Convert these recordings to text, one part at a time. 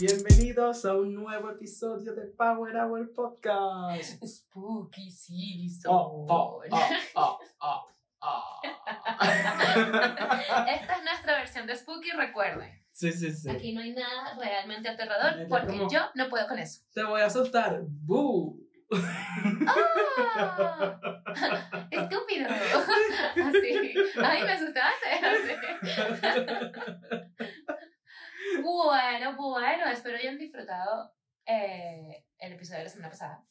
Bienvenidos a un nuevo episodio de Power Hour Podcast. Spooky season. Oh, oh, oh, oh, oh, oh. Esta es nuestra versión de Spooky, recuerden. Sí, sí, sí. Aquí no hay nada realmente aterrador porque yo no puedo con eso. Te voy a asustar. ¡Boo! ¡Ah! ¡Estúpido! Así. ¡Ay, me asustaste! Así. Bueno, bueno, espero hayan disfrutado eh, el episodio de la semana pasada,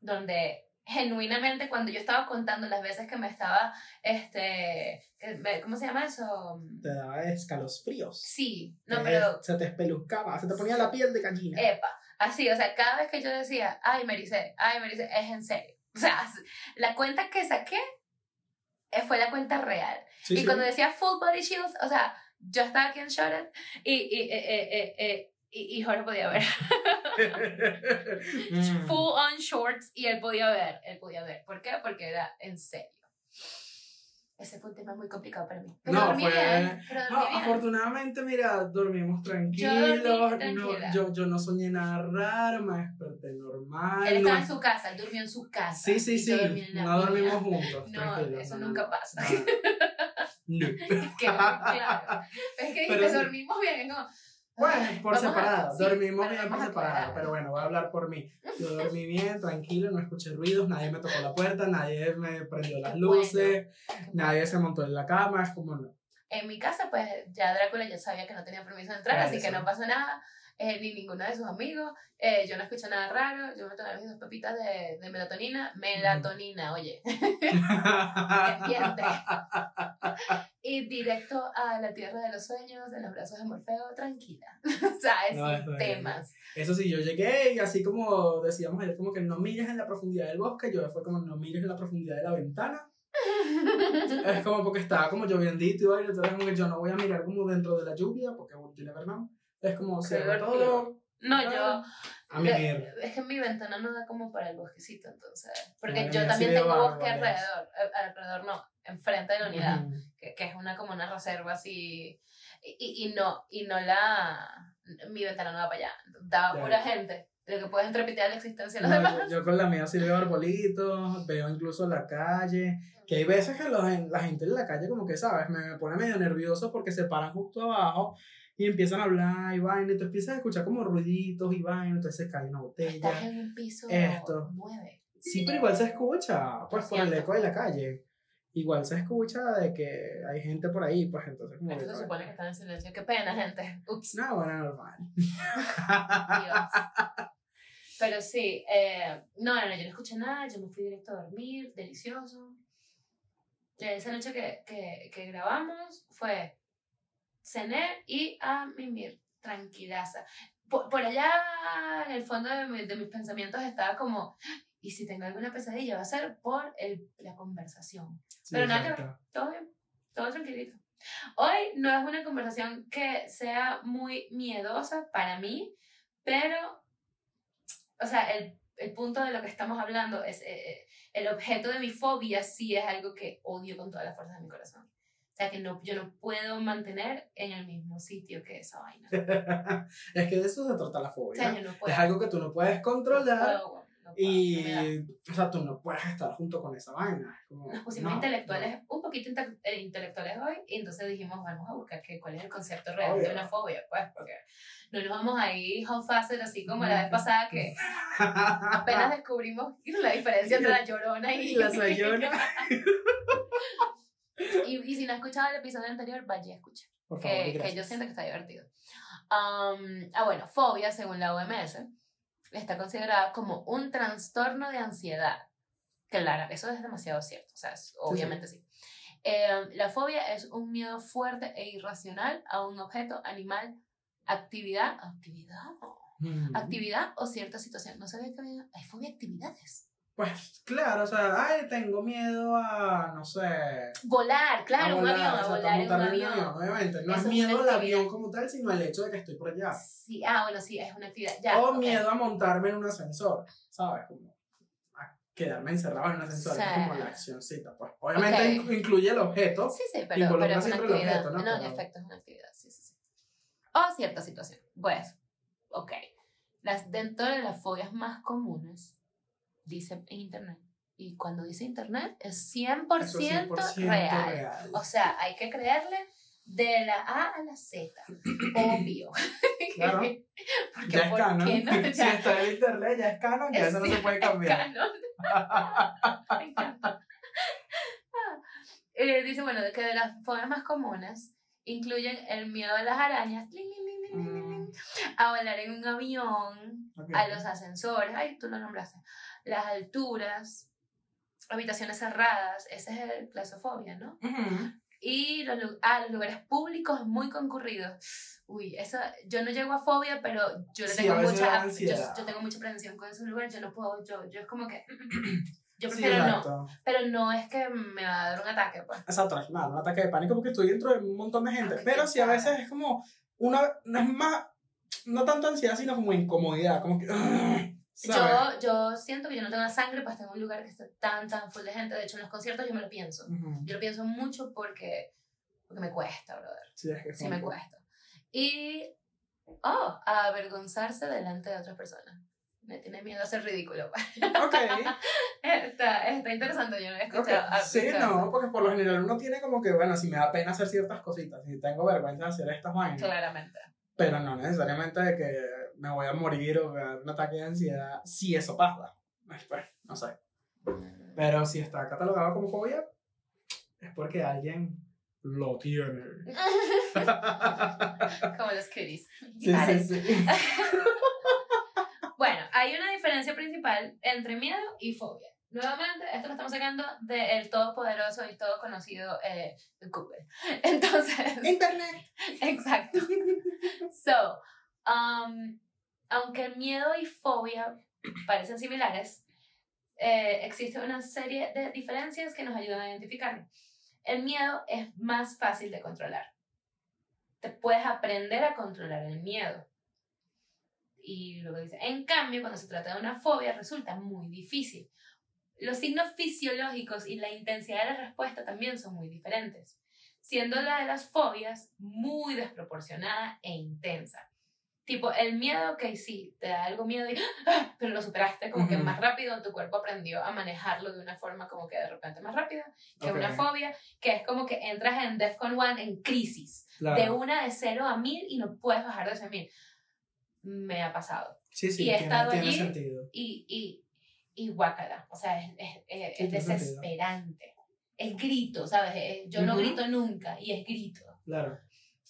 donde genuinamente cuando yo estaba contando las veces que me estaba, este, me- ¿cómo se llama eso? Te daba escalofríos. Sí, no, Te- pero Se te espelucaba, se te ponía la piel de gallina. Epa, así, o sea, cada vez que yo decía, ay, Maricé, ay, Maricé, es en serio. O sea, la cuenta que saqué eh, fue la cuenta real. Sí, y sí. cuando decía full body shields, o sea, yo estaba aquí en Shorted y, y, eh, eh, eh, eh, y, y Jorge podía ver. Mm. full on shorts y él podía ver, él podía ver. ¿Por qué? Porque era en serio. Ese fue un tema muy complicado para mí. Pero No, dormí fue- bien, pero dormí No, bien. afortunadamente, mira, dormimos tranquilos. dormí no- yo, yo no soñé nada raro, me desperté normal. Él estaba no- en su casa, él durmió en su casa. Sí, sí, sí. yo No dormimos juntos. No, eso nunca pasa. No. Que, claro. Es que Pero sí. dormimos bien, como... Bueno, ay, por separado. sí, Dormimos pero bien por separado. Pero bueno, voy a hablar por mí. Yo dormí bien, tranquilo, no escuché ruidos, nadie me tocó la puerta, nadie me prendió las luces, bueno. nadie se montó en la cama, es como no. En mi casa, pues ya Drácula ya sabía que no tenía permiso de entrar, así que no pasó nada. Eh, ni ninguno de sus amigos. eh, yo no escuché nada raro. Yo me tomé mis dos pepitas de, de melatonina. Melatonina, oye. Entiende. y directo a la tierra de los sueños, en los brazos de Morfeo, tranquila. o sea, No, sin está bien. temas. Eso sí, yo llegué y así como decíamos ayer, como que no mires en la profundidad del bosque, yo fue como no mires en la profundidad de la ventana. Es como porque estaba como lloviendito y entonces como que yo no voy a mirar como dentro de la lluvia, porque you never know. Es como Qué divertido. todo. No, yo. A mí Le- es que mi ventana no da como para el bosquecito, entonces. Porque yo también sí tengo bosque alrededor. eh, Alrededor no, enfrente de la unidad. Ujú. que, que es una como una reserva así y, y, y no y no la mi ventana no va para allá da Ya. pura gente lo que puedes entrepitear la existencia de los No, demás yo, yo con la mía sí veo arbolitos, veo incluso la calle, que hay veces que los, la gente en la calle como que, ¿sabes? Me, me pone medio nervioso porque se paran justo abajo y empiezan a hablar y vaina, y tú empiezas a escuchar como ruiditos y vaina, entonces se cae una botella. estás en un piso Esto. Sí, pero igual se escucha, pues por el eco de la calle. Igual se escucha de que hay gente por ahí, pues entonces como... esto se supone que están en silencio qué pena gente ups No, bueno, normal. Dios. pero sí eh, no, no, no, yo no escuché nada yo me fui directo a dormir delicioso esa noche que, que, que grabamos fue cené y a mimir tranquilaza. Por, por allá en el fondo de, mi- de mis pensamientos estaba como, y si tengo alguna pesadilla va a ser por el, la conversación. Sí, Pero nada. Todo bien, todo tranquilito. Hoy no es una conversación que sea muy miedosa para mí, pero, o sea, el, el punto de lo que estamos hablando es, eh, eh, el objeto de mi fobia sí es algo que odio con todas las fuerzas de mi corazón. O sea, que no, yo no puedo mantener en el mismo sitio que esa vaina. es que de eso se trata la O fobia. sea, yo no puedo. es algo que tú no puedes controlar. puedo, no puedo, no da. Y, o sea, tú no puedes estar junto con esa vaina. Como, Nos pusimos intelectuales, un poquito inte- eh, intelectuales hoy, y entonces dijimos, vamos a buscar que, cuál es el concepto real Obvio. de una fobia, pues, porque no nos vamos a ir facet así como la vez pasada que apenas descubrimos la diferencia entre la llorona y Y la sayona. y, y si no has escuchado el episodio anterior, vaya a escuchar, Por favor, que, que yo siento que está divertido. Um, ah, bueno, fobia, según la OMS, está considerada como un trastorno de ansiedad. Claro, eso es demasiado cierto, o sea, es- obviamente sí. Eh, la fobia es un miedo fuerte e irracional a un objeto, animal, actividad, actividad, Mm. actividad o cierta situación. No sabía que había, hay fobia actividades. Pues claro, o sea, ay, tengo miedo a, no sé. Volar, claro, a un volar, avión, a volar en un en avión. obviamente. No Eso es miedo al avión como tal, sino el hecho de que estoy por allá. Sí, ah, bueno, sí, es una actividad. Ya, o ok. miedo a montarme en un ascensor, ¿sabes? Como a quedarme encerrado en un ascensor, Sí. es como la accioncita. Pues obviamente Ok. inc- incluye el objeto. Sí, sí, pero, pero es una actividad. objeto, ¿no? en Pero- efecto, es una actividad, sí, sí, sí. O cierta situación. Pues, ok, las, dentro de las fobias más comunes, dice internet, y cuando dice internet es 100%, Eso es 100% real. real. O sea, hay que creerle de la A a la Z. Obvio. Claro. Porque Ya es ¿por canon. qué no? Si está en internet, ya es canon, ya eso no se puede es cambiar. canon. Me encanta. Ah, eh, dice, bueno, que de las fobias más comunes incluyen el miedo a las arañas, ling, a volar en un avión, a los ascensores, ay, tú lo nombraste, las alturas, habitaciones cerradas, esa es el claustrofobia, ¿no? Ujú. Y los, ah, los lugares públicos muy concurridos. Uy, eso, yo no llego a fobia, pero yo Sí, tengo mucha, yo, yo tengo mucha prevención con esos lugares, yo no puedo, yo, yo es como que, yo Sí, prefiero no, exacto. pero no es que me va a dar un ataque, pues. Exacto, mal, un ataque de pánico porque estoy dentro de un montón de gente. Ah, Pero sí, a veces es como una, no es más, no tanto ansiedad, sino como incomodidad, como que, Yo, yo siento que yo no tengo la sangre para estar en un lugar que esté tan, tan full de gente. De hecho, en los conciertos yo me lo pienso. Ujú. Yo lo pienso mucho porque, porque me cuesta, brother. Sí, es que Sí me cuesta. Y, oh, avergonzarse delante de otras personas. Me tiene miedo a ser ridículo. Ok, está, está interesante, yo no he ok. escuchado. ah, Sí, escuchado no, porque por lo general uno tiene como que, bueno, si me da pena hacer ciertas cositas, si tengo vergüenza de hacer estas vainas, Claramente. pero no necesariamente de que me voy a morir o me va a dar un ataque de ansiedad, si eso pasa. Pues, no sé. Pero si está catalogado como fobia, es porque alguien lo tiene. Como los cuties. Sí, Vale. sí, sí. Bueno, hay una diferencia principal entre miedo y fobia. Nuevamente, esto lo estamos sacando del todopoderoso y todo conocido eh, Google. Entonces, Internet. exacto. So, um, aunque el miedo y fobia parecen similares, eh, existe una serie de diferencias que nos ayudan a identificarlo. El miedo es más fácil de controlar. Te puedes aprender a controlar el miedo. Y luego dice, en cambio, cuando se trata de una fobia, resulta muy difícil. Los signos fisiológicos y la intensidad de la respuesta también son muy diferentes, siendo la de las fobias muy desproporcionada e intensa. Tipo, el miedo, que sí, te da algo miedo, y, ¡ah! pero lo superaste como que Ujú. más rápido, tu cuerpo aprendió a manejarlo de una forma como que de repente más rápida que Ok. una fobia, que es como que entras en DEFCON 1 en crisis, Claro. de una de 0 a 1000 y no puedes bajar de ese 1000. Me ha pasado. Sí, sí, y he tiene, estado tiene allí. sentido. Y, y, y guácala, o sea, es, es, es- Sí, es tiene sentido. desesperante. Es grito, ¿sabes? Es- yo no Ujú. grito nunca y es grito. Claro.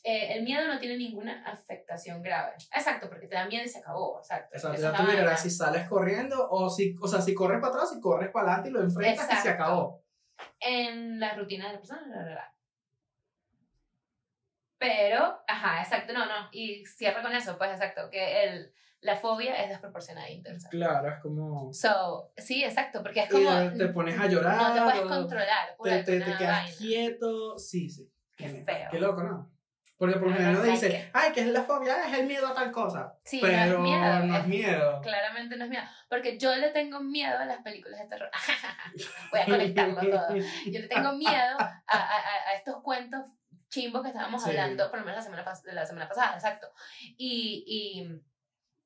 Eh, el miedo no tiene ninguna afectación grave. Exacto, porque te da miedo y se acabó. Exacto. Exacto, ya tú la mirarás si sales corriendo o si, o sea, si corres para atrás, si corres para adelante y lo enfrentas y se Exacto. acabó. en la rutina de la persona, la verdad. Pero, ajá, exacto, no, no, y cierra con eso, pues exacto, que el, la fobia es desproporcionada e intensa. Claro, es como... So, sí, exacto, porque es como... de- te pones a llorar. No te puedes controlar por Te, te, te quedas vaina. quieto. Sí, sí. Qué feo. Qué loco, ¿no? Porque por lo general uno don't dice, ay, que es la fobia, es el miedo a tal cosa. Sí, pero no es miedo. no es miedo. Claramente no es miedo. Porque yo le tengo miedo a las películas de terror. Voy a conectarlo todo. Yo le tengo miedo a, a, a- estos cuentos chimbos que estábamos Sí. hablando, por lo menos la semana, pas- la semana pasada, exacto. Y, y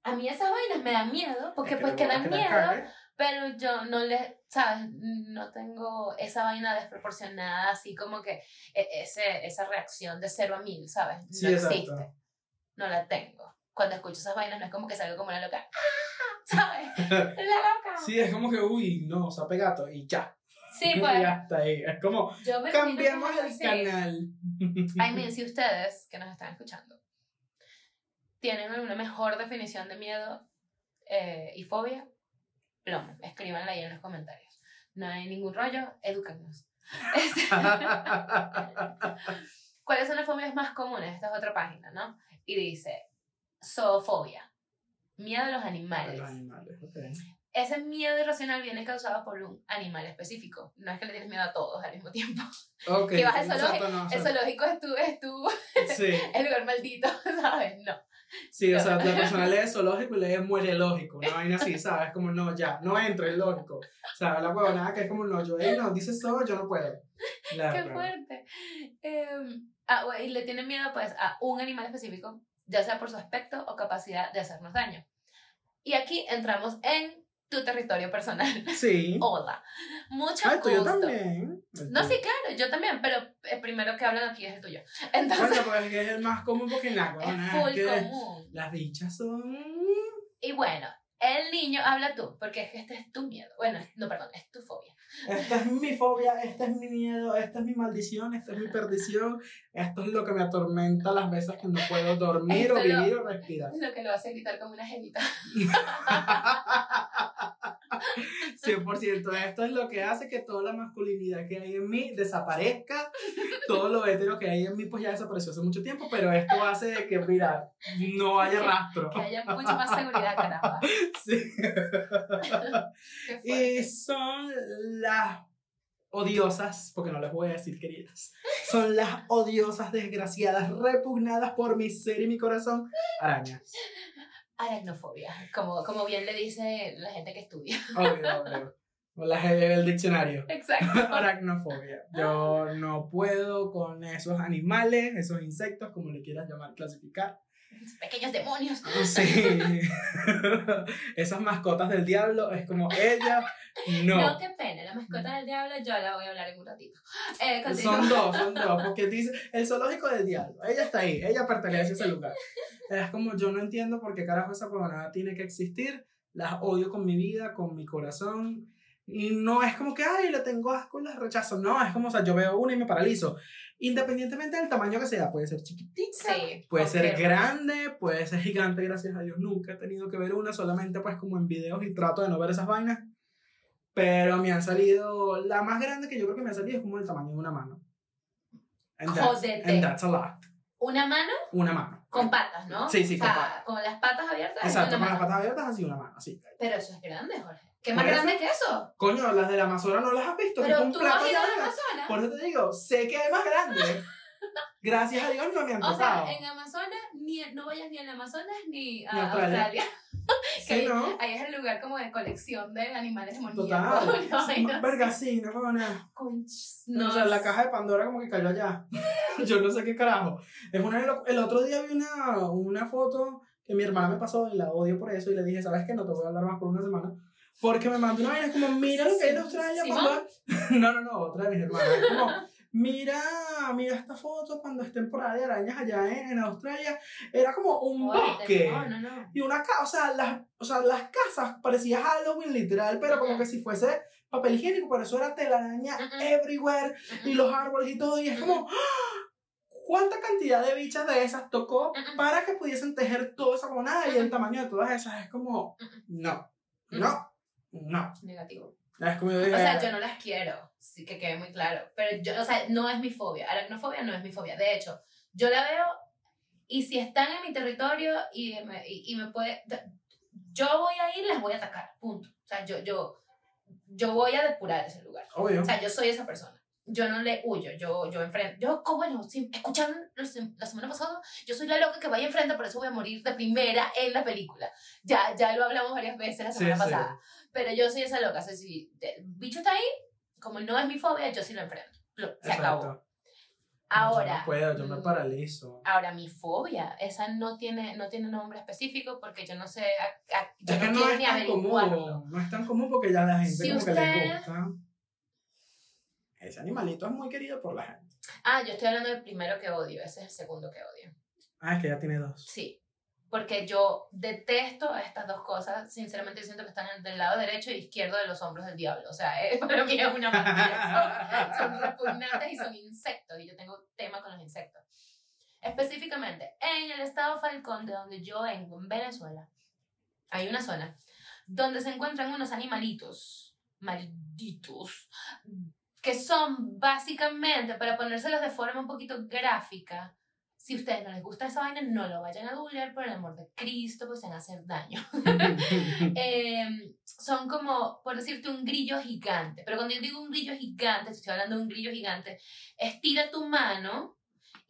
a mí esas vainas me dan miedo, porque Es pues que dan miedo, pero yo no le, ¿sabes? No tengo esa vaina desproporcionada, así como que e- ese, esa reacción de cero a mil, ¿sabes? No Sí, exacto. existe. No la tengo. Cuando escucho esas vainas no es como que salgo como una loca. ¡Ah! ¿Sabes? La loca. Sí, es como que, uy, no, sape gato y ya. Sí, y pues. hasta ahí. Es como, que el así. canal. Ay, miren, si ustedes que nos están escuchando tienen alguna mejor definición de miedo eh, y fobia, plomo, escríbanla ahí en los comentarios. No hay ningún rollo, edúcanos. ¿Cuáles son las fobias más comunes? Esta es otra página, ¿no? Y dice, zoofobia, miedo a los animales. Los animales. Ese miedo irracional viene causado por un animal específico. No es que le tienes miedo a todos al mismo tiempo. Ok, Que vas al zoológico, no, El zoológico es tu, es tu, Sí, el lugar maldito, ¿sabes? No. Sí, o sea, la persona lee zoológico y lee muere lógico, una vaina así, ¿sabes? Como no, ya, no entre, es lógico. O sea, la huevonada que es como no, yo, "Ey, no, dice eso, yo no puedo. Claro, Qué claro. fuerte. Em, ah, y le tienen miedo pues a un animal específico. ya sea por su aspecto o capacidad de hacernos daño. Y aquí entramos en tu territorio personal. Sí. Hola. Mucho Ay, tuyo gusto. también. El No, tuyo. sí, claro, yo también, pero el primero que hablan aquí es el tuyo. Entonces, Bueno, pues es el más común porque es huevona, full es que común. las bichas son. Y bueno, el niño habla tú, porque es que este es tu miedo. Bueno, no, perdón, es tu fobia. Esta es mi fobia, este es mi miedo, esta es mi maldición, esta es mi perdición, esto es lo que me atormenta las veces que no puedo dormir o lo- vivir o respirar. Lo que lo hace gritar como una jevita. 100%, esto es lo que hace que toda la masculinidad que hay en mí desaparezca, todo lo hetero que hay en mí pues ya desapareció hace mucho tiempo, pero esto hace de que, mira, no haya rastro. Que haya mucha más seguridad, caramba. Sí. Y son las odiosas, porque no les voy a decir queridas, son las odiosas, desgraciadas, repugnadas por mi ser y mi corazón, arañas. Aracnofobia, como, como bien le dice la gente que estudia. Obvio, obvio. O las del diccionario. Exacto. Aracnofobia. Yo no puedo con esos animales, esos insectos, como le quieras llamar, clasificar. Pequeños demonios. Sí. Esas mascotas del diablo es como ella, No, no. qué pena. La mascota del diablo, yo la voy a hablar en un ratito. Eh. Son dos, son dos, porque dice el zoológico del diablo. Ella está ahí, ella pertenece a ese lugar. Es como yo no entiendo por qué carajo esa huevonada tiene que existir. Las odio con mi vida, con mi corazón. Y no es como que, ay, le tengo asco las rechazo. No, es como, o sea, yo veo una y me paralizo. Independientemente del tamaño que sea, puede ser chiquitita, Sí. puede ser grande, puede ser gigante, gracias a Dios. Nunca he tenido que ver una, solamente pues como en videos y trato de no ver esas vainas. Pero me han salido, la más grande que yo creo que me ha salido es como el tamaño de una mano. And and that's a lot. Una mano Una mano. con patas, ¿no? Sí, sí, O con sea, patas. Con las patas abiertas. Exacto, con las patas abiertas así una mano, así. Pero eso es grande, Jorge. ¿Qué más grande que eso? Coño, las de la Amazonas no las has visto. es Pero tú plato has ido a la. Amazonas. Por eso te digo, sé que hay más grande. Gracias a Dios no me han O tocado. sea, en Amazonas, ni, no vayas ni al Amazonas ni a Ni a Australia. Australia. Sí, ¿no? Ahí es el lugar como de colección de animales Total. demoníacos. ¿no? Ay, no Verga, sí, no nada. No, o sea, la caja de Pandora como que cayó allá. Yo no sé qué carajo. Es una, el otro día vi una, una foto que mi hermana me pasó y la odio por eso y le dije, ¿sabes qué? No te voy a hablar más por una semana. Porque me mandó una vaina como, mira lo que hay en Australia cuando... No, no, no, otra de mis hermanas. Es como, mira, mira esta foto cuando es temporada de arañas allá en, en Australia. Era como un Oye, bosque. No, no, no. Y una casa, o sea, las, o sea, las casas parecía Halloween literal, pero como que si fuese papel higiénico, pero eso era telaraña Ujú. everywhere y los árboles y todo, y es como, ¡ah! ¿cuánta cantidad de bichas de esas tocó para que pudiesen tejer toda esa monada y el tamaño de todas esas? Es como, no, no, no. Negativo. Como yo O sea, yo no las quiero, sí que quede muy claro. Pero yo, o sea, no es mi fobia. Aracnofobia no es mi fobia. De hecho, yo la veo y si están en mi territorio y me, y, y me puede. Yo voy a ir, las voy a atacar. Punto. O sea, yo, yo, yo voy a depurar ese lugar. obvio. O sea, yo soy esa persona. Yo no le huyo, yo, yo enfrento. Yo, como bueno, si escucharon la sem- la semana pasada, yo soy la loca que vaya enfrente, por eso voy a morir de primera en la película. Ya, ya lo hablamos varias veces la Sí, semana sí. pasada. Pero yo soy esa loca. O sea, si el bicho está ahí, como no es mi fobia, yo sí lo enfrento. Lo- Se acabó. Ahora. Yo no puedo, yo me mm, paralizo. Ahora, mi fobia, esa no tiene, no tiene nombre específico porque yo no sé, a- a- yo Es que no no es ni tan común, no es tan común porque ya la gente Si como que usted- le gusta. Ese animalito es muy querido por la gente. Ah, yo estoy hablando del primero que odio, ese es el segundo que odio. Ah, es que ya tiene dos. Sí, porque yo detesto estas dos cosas. Sinceramente, siento que están del lado derecho y izquierdo de los hombros del diablo. O sea, eh, para mí es una mentira. Son, son repugnantes y son insectos. Y yo tengo tema con los insectos. Específicamente, en el estado Falcón, de donde yo vengo, en Venezuela, hay una zona donde se encuentran unos animalitos malditos que son básicamente, para ponérselos de forma un poquito gráfica, si a ustedes no les gusta esa vaina, no lo vayan a googlear por el amor de Cristo, pues se van a hacer daño. Eh, son como, por decirte, un grillo gigante. Pero cuando yo digo un grillo gigante, te estoy hablando de un grillo gigante, estira tu mano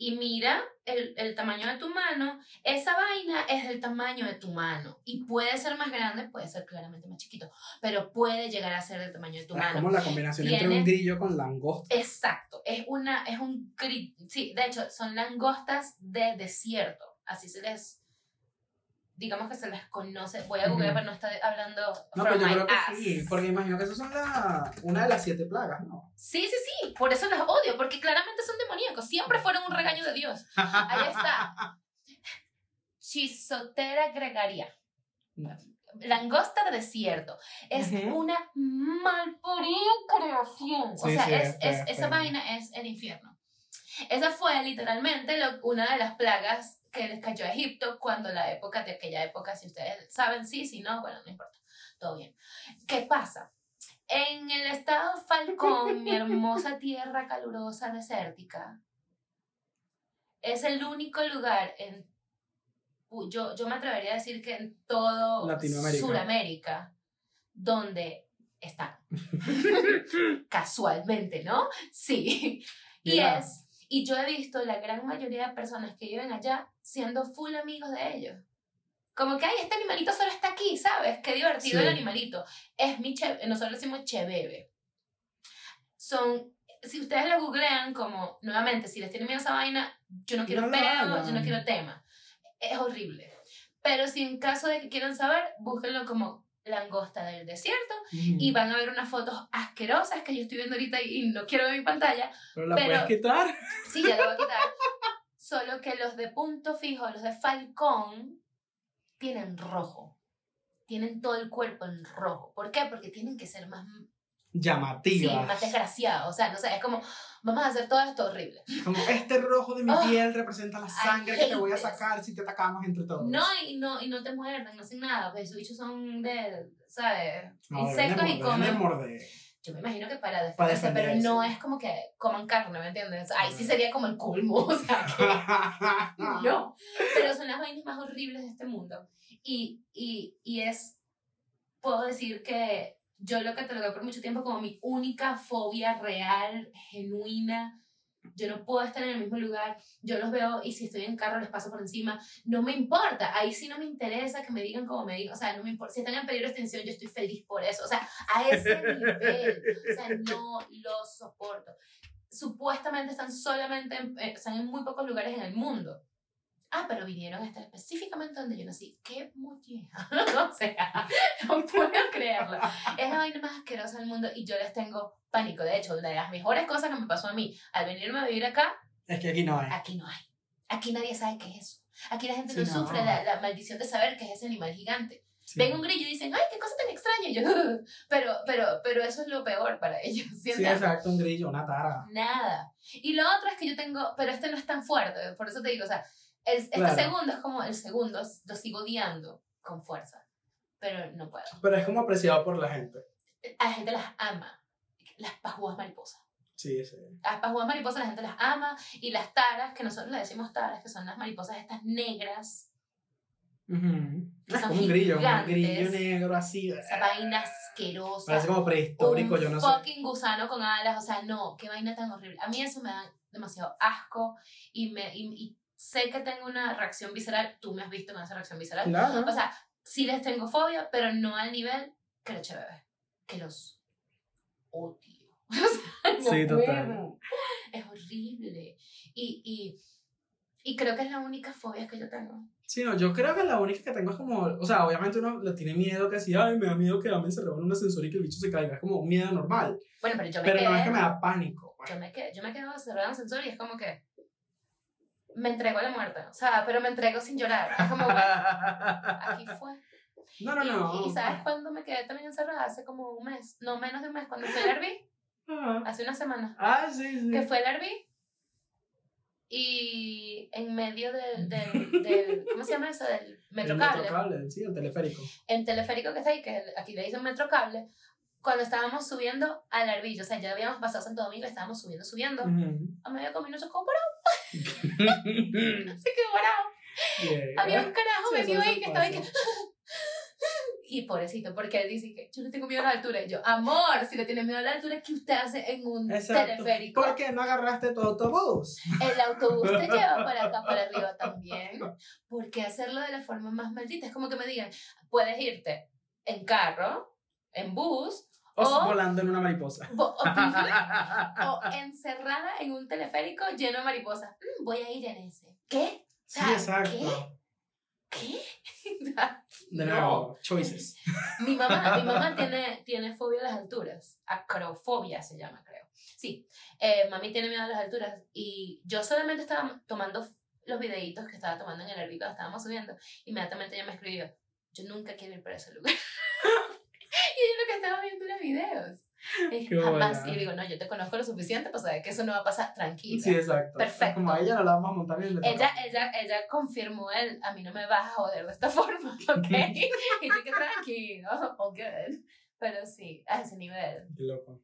y mira el, el tamaño de tu mano. Esa vaina es del tamaño de tu mano. Y puede ser más grande, puede ser claramente más chiquito, pero puede llegar a ser del tamaño de tu es mano. como la combinación entre Tiene- un grillo con langosta. Exacto, es una, es un, sí, de hecho, son langostas de desierto. así se les, digamos que se les conoce. Voy a googlear Ujú. para no estar hablando No, pero yo my creo que ass. sí, porque imagino que esas son la, una de las siete plagas, ¿no? Sí, sí, sí, por eso los odio, porque claramente son demoníacos, siempre fueron un regaño de Dios. Ahí está. Chisotera gregaria. Langosta de desierto. Es Ujú. una malporida creación. o Sí, sea, sí, es, es esa vaina es el infierno. Esa fue literalmente lo- una de las plagas que les cayó a Egipto cuando la época de aquella época, si ustedes saben, sí, si no, bueno, no importa. Todo bien. ¿Qué pasa? En el estado Falcón, mi hermosa tierra calurosa desértica, es el único lugar en yo, yo me atrevería a decir que en todo Latinoamérica. Sudamérica donde están. Casualmente, ¿no? Sí. Y Mira. es, y yo he visto la gran mayoría de personas que viven allá siendo full amigos de ellos. Como que, ay, este animalito solo está aquí, ¿sabes? Qué divertido Sí. el animalito. Es mi che, nosotros decimos chebebe. Son, si ustedes lo googlean como, nuevamente, si les tienen miedo a esa vaina, yo no quiero No hagan. yo no quiero tema. Es horrible. Pero si en caso de que quieran saber, búsquenlo como langosta del desierto y van a ver unas fotos asquerosas que yo estoy viendo ahorita y no quiero ver mi pantalla. Pero la pero- puedes quitar. Sí, ya lo voy a quitar. Solo que los de punto fijo, los de Falcón, tienen rojo. Tienen todo el cuerpo en rojo. ¿Por qué? Porque tienen que ser más, sí, Llamativa. más desgraciados. O sea, no sé, es como, vamos a hacer todo esto horrible. Como este rojo de mi Oh, piel representa la sangre que te voy a sacar si te atacamos entre todos. No, y no, y no te muerden, no hacen nada. Pues esos bichos son de, ¿sabes? No, deben de Insectos y morder, comen. de morder. Yo me imagino que para Para defenderse, pero defenderse. no es como que coman carne, ¿me entiendes? Ahí sí sería como el colmo, o sea, que no. Pero son las vainas más horribles de este mundo. Y, y, y es, puedo decir que yo lo catalogué por mucho tiempo como mi única fobia real, genuina. Yo no puedo estar en el mismo lugar, yo los veo y si estoy en carro les paso por encima, no me importa, ahí sí no me interesa que me digan como me digan, o sea, no me importa, si están en peligro de extinción yo estoy feliz por eso, o sea, a ese nivel, o sea, no los soporto. Supuestamente están solamente, en, eh, están en muy pocos lugares en el mundo. Ah, pero vinieron a estar específicamente donde yo nací. ¡Qué molleja! o sea, no puedo creerlo. Es la vaina más asquerosa del mundo y yo les tengo pánico. De hecho, una de las mejores cosas que me pasó a mí al venirme a vivir acá, Es que aquí no hay. aquí no hay. Aquí nadie sabe qué es eso. Aquí la gente Sí, no, no. sufre la, la maldición de saber qué es ese animal gigante. Sí. Ven un grillo y dicen, ¡ay, qué cosa tan extraña! Y yo, pero, pero, pero eso es lo peor para ellos. Sí, ¿sientas? exacto, un grillo, una tara. Nada. Y lo otro es que yo tengo, pero este no es tan fuerte, por eso te digo, o sea, el, este Claro. segundo es como el segundo, lo sigo odiando con fuerza, pero no puedo. Pero es como apreciado por la gente. La gente las ama, las pajúas mariposas. Sí, sí. Las pajúas mariposas la gente las ama y las taras, que nosotros le decimos taras, que son las mariposas estas negras, Ujú. Que Es como un grillo, un grillo negro así. esa vaina asquerosa. Parece como prehistórico, un yo no sé. fucking gusano con alas, o sea, no, qué vaina tan horrible. A mí eso me da demasiado asco y, me, y, y sé que tengo una reacción visceral, tú me has visto con esa reacción visceral. Claro. O sea, sí les tengo fobia, pero no al nivel que los bebés, que los odio. O sea, no Sí, total. Es horrible. Y, y, y creo que es la única fobia que yo tengo. Sí, no, yo creo que la única que tengo es como, o sea, obviamente uno le tiene miedo que si, ay, me da miedo quedarme encerrado en un ascensor y que el bicho se caiga, es como un miedo normal, Bueno, pero yo me pero quedé... no es que me da pánico. pues. yo me quedo, yo me quedo cerrada en el ascensor y es como que me entrego a la muerte, o sea, pero me entrego sin llorar. Es como, bueno, aquí fue. no, no, Y- no. Y, ¿sabes cuándo me quedé también encerrada? Hace como un mes, no menos de un mes, cuando fue el Airbnb, Ah, hace una semana, Ah, sí, sí. que fue el Airbnb y en medio del, del, del ¿cómo se llama eso? Del El metrocable, metrocable, sí, el teleférico. el teleférico que está ahí, que aquí le dicen metrocable, cuando estábamos subiendo al Arbillo, o sea, ya habíamos pasado Santo Domingo, estábamos subiendo, subiendo, Ujú. a medio camino se quedó parado, se quedó parado. Bien. Había un carajo Sí, metido ahí que estaba ahí que... Y pobrecito, porque él dice que yo le tengo miedo a la altura. Y yo, amor, si le tiene miedo a la altura, ¿qué usted hace en un Exacto. teleférico? ¿Por qué no agarraste tu autobús? El autobús te lleva para acá, para arriba también. ¿Por qué hacerlo de la forma más maldita? Es como que me digan, puedes irte en carro, en bus, O O- volando en una mariposa. bo- o, o encerrada en un teleférico lleno de mariposas. Mm, voy a ir en ese. ¿Qué? Sí, exacto. ¿Qué? De No. nuevo, choices. Mi mamá, mi mamá tiene, tiene fobia a las alturas. Acrofobia se llama, creo. Sí, eh, mami tiene miedo a las alturas. Y yo solamente estaba tomando los videitos que estaba tomando en el cuando estábamos subiendo. Inmediatamente ella me escribió, yo nunca quiero ir para ese lugar. y yo lo que estaba viendo era videos. Y Qué jamás. buena. Y digo, no, yo te conozco lo suficiente para saber que eso no va a pasar tranquila. Sí, exacto. Perfecto. Como a ella no la vamos a montar bien. Ella, ella, ella confirmó el, a mí no me vas a joder de esta forma, ¿ok? y que tranquilo, all good. Pero sí, a ese nivel. Qué loco.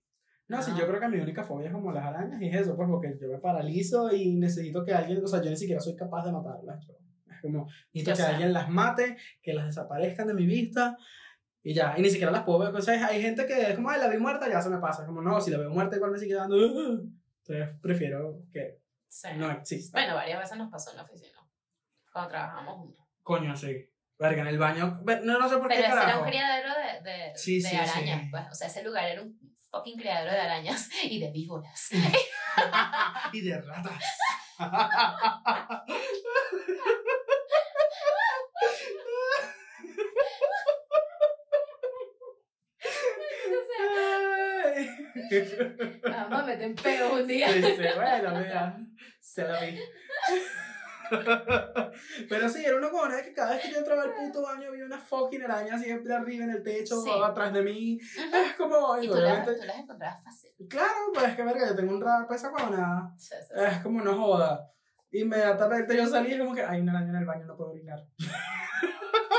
No, sí, No. yo creo que mi única fobia es como las arañas y es eso, pues porque yo me paralizo y necesito que alguien, o sea, yo ni siquiera soy capaz de matarlas. yo- es como, necesito Yo que sé. alguien las mate, que las desaparezcan de mi vista y ya, y ni siquiera las puedo ver. Sea, hay gente que es como, ay, la vi muerta, ya se me pasa. Como, no, si la veo muerta igual me sigue dando. Entonces prefiero que Sí. no exista. Bueno, varias veces nos pasó en la oficina, cuando trabajamos juntos. Coño, sí. Verga, en el baño. No, no sé por qué. Pero era un criadero de, de, Sí, de sí, arañas, pues. O sea, ese lugar era un fucking criadero de arañas y de víboras. y de ratas. Entonces, vamos a meter en peo un día. Este, bueno, mira, se la vi. Pero sí, era una cona que cada vez que yo entraba al puto baño había una fucking araña siempre arriba en el techo, Sí. atrás de mí. Es como, Y tú las, tú las encontrabas fácil. claro, pues es que verga, yo tengo un radar para esa cona. Sí, sí. Es como no joda. Inmediatamente yo salí y como que hay una araña en el baño, no puedo orinar.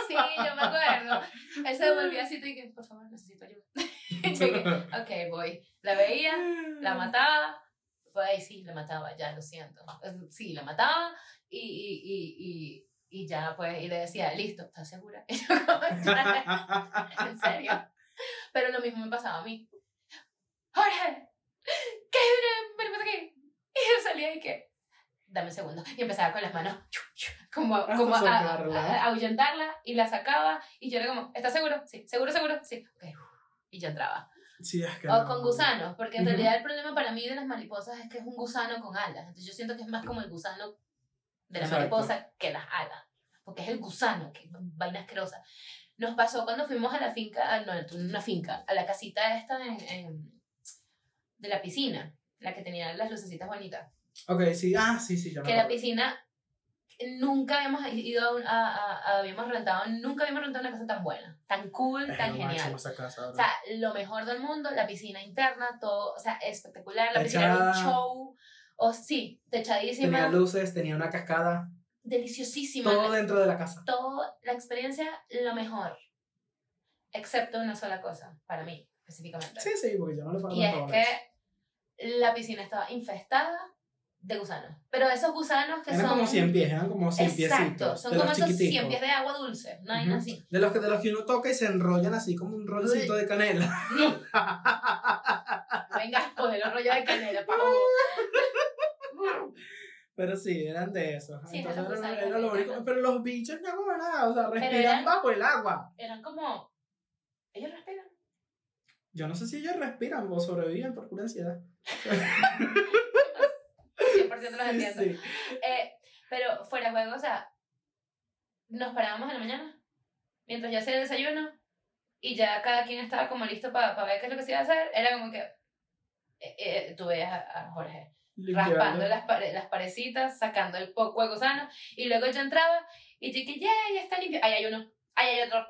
Sí, yo me acuerdo. Él se devolvía así y dije, por favor, necesito ayuda. Que, ok, voy. La veía, la mataba. Pues ahí sí, la mataba, ya, lo siento. Sí, la mataba y, y, y, y, y ya, pues, y le decía, listo, ¿estás segura? Y yo en serio. Pero lo mismo me pasaba a mí. Jorge, ¿qué viene? Ven aquí. Y yo salía y que, dame un segundo. Y empezaba con las manos, como, como a, a, a ahuyentarla y la sacaba. Y yo era como, ¿estás seguro? Sí, seguro, seguro, sí. Ok. Y yo entraba. Sí, es que O no. con gusanos, porque en realidad el problema para mí de las mariposas es que es un gusano con alas. Entonces yo siento que es más como el gusano de la Exacto. mariposa que las alas. Porque es el gusano, que vaina asquerosa. Nos pasó cuando fuimos a la finca, ah, no, no una finca, a la casita esta en, en- de la piscina, la que tenía las lucecitas bonitas. Ok, sí, ah, sí, sí, ya me Que la acuerdo. piscina nunca habíamos ido a, un- a- a- a- habíamos rentado, nunca habíamos rentado una casa tan buena, tan cool, Es tan lo genial. máximo esa casa, O bro. sea, lo mejor del mundo, la piscina interna, todo, o sea, espectacular. La piscina era un Techada. show. O sí, techadísima, Tenía luces, tenía una cascada, deliciosísima. todo dentro de la casa. Todo, la experiencia, lo mejor. Excepto una sola cosa, para mí, específicamente. Sí, sí, porque yo no le y es tanto que la piscina estaba infestada de gusanos. Pero esos gusanos que Eran son. como 100 pies, eran como 100 Exacto, piecitos. son como esos 100 chiquiticos. pies de agua dulce, no hay Ujú. así. De los, que, de los que uno toca y se enrollan así como un rolcito de canela. Venga, pues los rollos de canela, pa' Pero sí, eran de esos. Sí, Entonces eran gusanos era lo único. Pero los bichos no nada, o sea, respiran eran- bajo el agua. Eran como. Ellos respiran. Yo no sé si ellos respiran o sobreviven por pura ansiedad. 100% los entiendo. sí. Eh, pero fuera de juego, o sea, nos parábamos en la mañana, mientras ya hacía el desayuno, y ya cada quien estaba como listo para ver qué es lo que se iba a hacer. Era como que eh, eh, tú veías a, a Jorge Limpiando. raspando las, pare- las parecitas, sacando el poco de gusano, y luego yo entraba y dije, ya, ya está limpio. Ahí hay uno, ahí hay otro.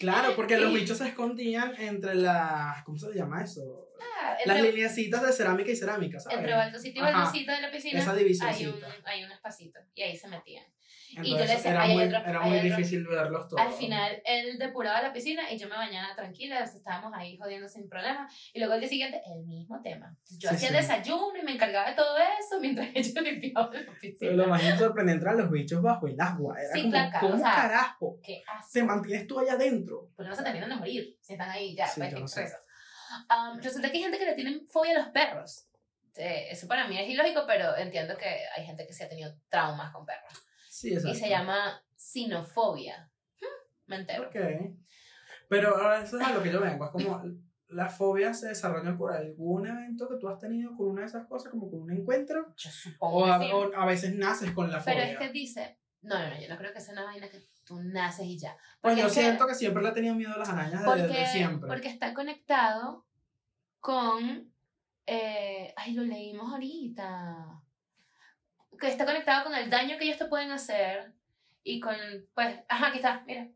Claro, porque los bichos se escondían entre las. ¿Cómo se llama eso? Ah, Las entre, lineecitas de cerámica y cerámica, ¿sabes? entre baldocito y baldocito de la piscina Esa hay un, hay un espacito, y ahí se metían. Y yo Entonces, le decía, era "Hay muy, era muy otro". difícil verlos todos. Al final, él depuraba la piscina y yo me bañaba tranquila, estábamos ahí jodiendo sin problema. Y luego al día siguiente, el mismo tema. Yo Sí, hacía sí. desayuno y me encargaba de todo eso mientras ellos limpiaban la Pero piscina. lo más sorprendente eran los bichos bajo el agua. Era Sí, como, claro, ¿cómo o sea, carajo Qué asco. te mantienes tú allá adentro? Porque no se terminan de morir si están ahí ya, pues, no sé. Um, resulta que hay gente que le tiene fobia a los perros. Eh, eso para mí es ilógico, pero entiendo que hay gente que sí ha tenido traumas con perros. Sí, exacto. Y se llama sinofobia. Hmm, Me entero. Ok. Pero ahora eso es a lo que yo vengo. Es como las fobias se desarrollan por algún evento que tú has tenido con una de esas cosas, como con un encuentro. Yo supongo O a, sí. o a veces naces con la Pero fobia. es que dice, No, no, no, yo no creo que sea una vaina que tú naces y ya. Pues yo es que- siento que siempre le he tenido miedo a las arañas porque, desde siempre. porque está conectado con. eh, ay, lo leímos ahorita. Que está conectado con el daño que ellos te pueden hacer y con. Pues, ajá, aquí está, mira.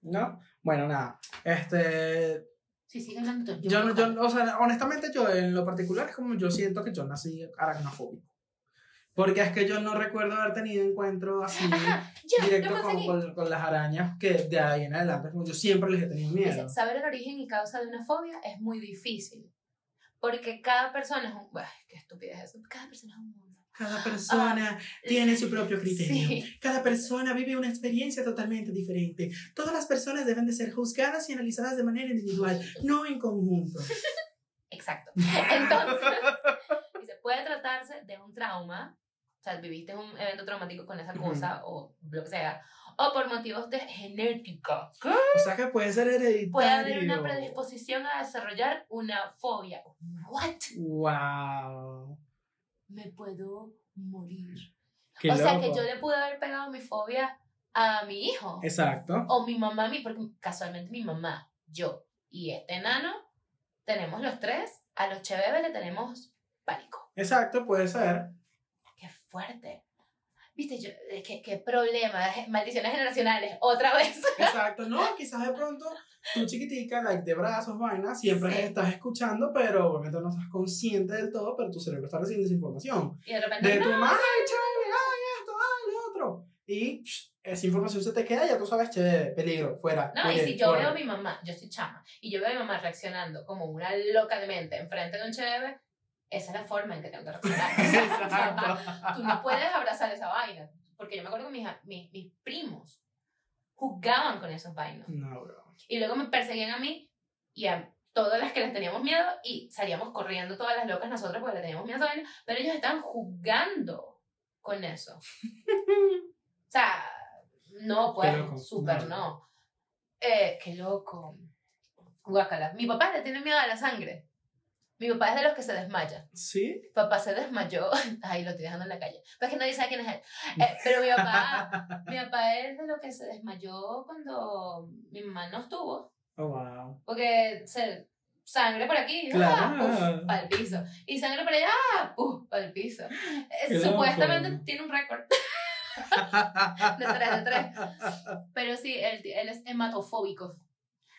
¿No? Bueno, nada. Este. Sí, sigue hablando tú. Yo, no- yo, o sea, honestamente, yo en lo particular es como yo siento que yo nací aracnofóbico. Porque es que yo no recuerdo haber tenido encuentro así Ya, directo con, con, con las arañas que de ahí en adelante, como yo siempre les he tenido miedo. Dice, saber el origen y causa de una fobia es muy difícil. Porque cada persona es un. Ay, qué estupidez eso. Cada persona es un. Cada persona tiene su propio criterio. Sí. Cada persona vive una experiencia totalmente diferente. Todas las personas deben de ser juzgadas y analizadas de manera individual, no en conjunto. Exacto. Entonces, dice, puede tratarse de un trauma, o sea, viviste un evento traumático con esa cosa o lo que sea, o por motivos de genética. O sea que puede ser hereditario. Puede haber una predisposición a desarrollar una fobia. ¿What? Wow. Me puedo morir. Qué o sea, que yo le pude haber pegado mi fobia a mi hijo. Exacto. O mi mamá a mí, porque casualmente mi mamá, yo y este enano, tenemos los tres, a los chebebes le tenemos pánico. Exacto, puede ser. Qué fuerte. Viste, yo, qué, qué problema, maldiciones generacionales, otra vez. Exacto. No, quizás de pronto tú chiquitica, like de brazos, vainas, siempre Sí. estás escuchando, pero obviamente no estás consciente del todo, pero tu cerebro está recibiendo esa información. Y de repente, De tu no, madre, ay, chévere, ay, esto, ay, lo otro. Y psh, esa información se te queda, ya tú sabes, chévere, peligro, fuera. No, y si yo corre. veo a mi mamá, yo soy chama, y yo veo a mi mamá reaccionando como una loca de mente enfrente de un cheve, esa es la forma en que tengo que reaccionar. Tú no puedes abrazar esa vaina. Porque yo me acuerdo que mis, mis, mis primos jugaban con esos vainas. No, bro. Y luego me perseguían a mí y a todas las que les teníamos miedo y salíamos corriendo todas las locas nosotros porque le teníamos miedo a esa vaina, pero ellos estaban jugando con eso. O sea, no, pues, súper No. no. Eh, qué loco. Guácala. Mi papá le tiene miedo a la sangre. Mi papá es de los que se desmaya. ¿Sí? Papá se desmayó. Ay, lo estoy dejando en la calle. Pero es que nadie sabe quién es él. Eh, pero mi papá, mi papá es de los que se desmayó cuando mi mamá no estuvo. Oh, wow. Porque se, sangre por aquí, Claro. para el piso. Y sangre por allá, para el piso. Eh, Supuestamente loco. tiene un récord de tres, de tres. Pero sí, él, él es hematofóbico.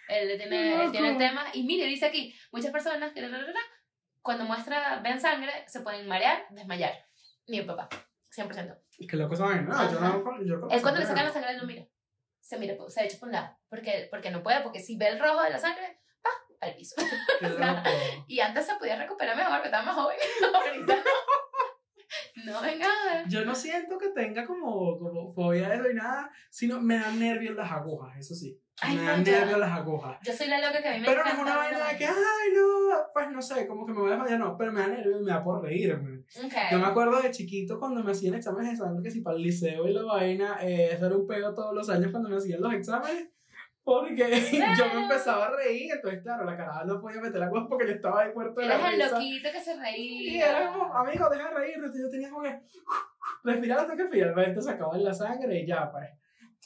Él tiene, él tiene el loco. tema. Y mire, dice aquí, muchas personas cuando muestra, ven sangre, se pueden marear, desmayar. Mi papá, 100%. Qué loco esa vaina. No, yo no. Yo que Él cuando le sacan la pero- sangre, él no mira. Se mira, se echa por un lado. Porque, porque no puede, porque si ve el rojo de la sangre, pa, al piso. Loco. Y antes se podía recuperar mejor, porque estaba más joven. Ahorita no. No, venga. Yo no siento que tenga como, como fobia de eso y nada, sino me dan nervios las agujas, eso sí. Ay, me no, dan nervios las agujas. Yo soy la loca que a mí me Pero no es una vaina de que, ay, no, pues no sé, como que me voy a desmayar, no, pero me da nervios y me da por reírme. Ok. Yo me acuerdo de chiquito cuando me hacían exámenes de sangre, que si para el liceo y la vaina, eh, eso era un pedo todos los años cuando me hacían los exámenes, porque yo me empezaba a reír, entonces claro, la caraja no podía meter la cosa porque yo estaba ahí muerto de la Eres el risa. loquito que se Y reía. era como, amigo, deja de reírte, entonces yo tenía como que respirar hasta que finalmente sacaban la sangre y ya, pues.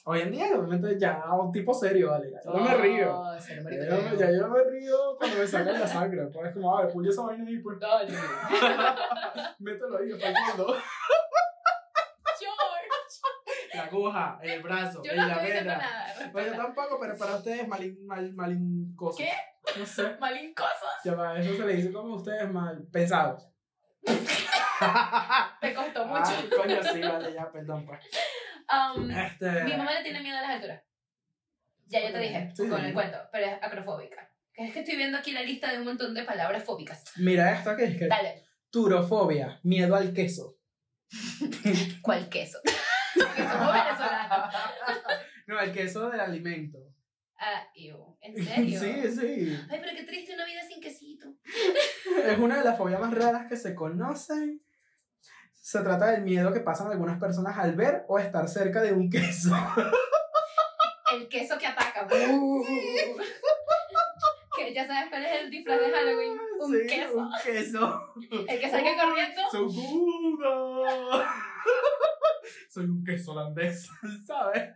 Hoy en día, obviamente, ya un tipo serio, vale, yo no me río. Oh, me Ya río. yo, ya yo me río cuando me sacan la sangre, pues es como, a ver, puya esa vaina ahí, pues, Dale. mételo ahí, para el fondo. George. La aguja, en el brazo, Yo en no la vena. Pues yo tampoco, pero para ustedes malin, mal, malincosos. ¿Qué? No sé. Malincosos. Ya va, eso se le dice como ustedes mal pensados. Te costó mucho. Ay, coño, sí, vale, ya, perdón, pues. Um, Este... Mi mamá le tiene miedo a las alturas. Ya yo te dije Sí, con sí. el cuento, pero es acrofóbica. Que Es que estoy viendo aquí la lista de un montón de palabras fóbicas. Mira esto que es que Dale, turofobia, miedo al queso. ¿cuál queso? Que somos venezolanos. No, el queso del alimento. Ah, ew, ¿en serio? Sí, sí. Ay, pero qué triste una vida sin quesito. Es una de las fobias más raras que se conocen. Se trata del miedo que pasan algunas personas al ver o estar cerca de un queso. El queso que ataca. que ya sabes cuál es el disfraz de Halloween. Un Sí, queso. Un queso. El que salga corriendo. Soy un queso holandés, ¿sabes?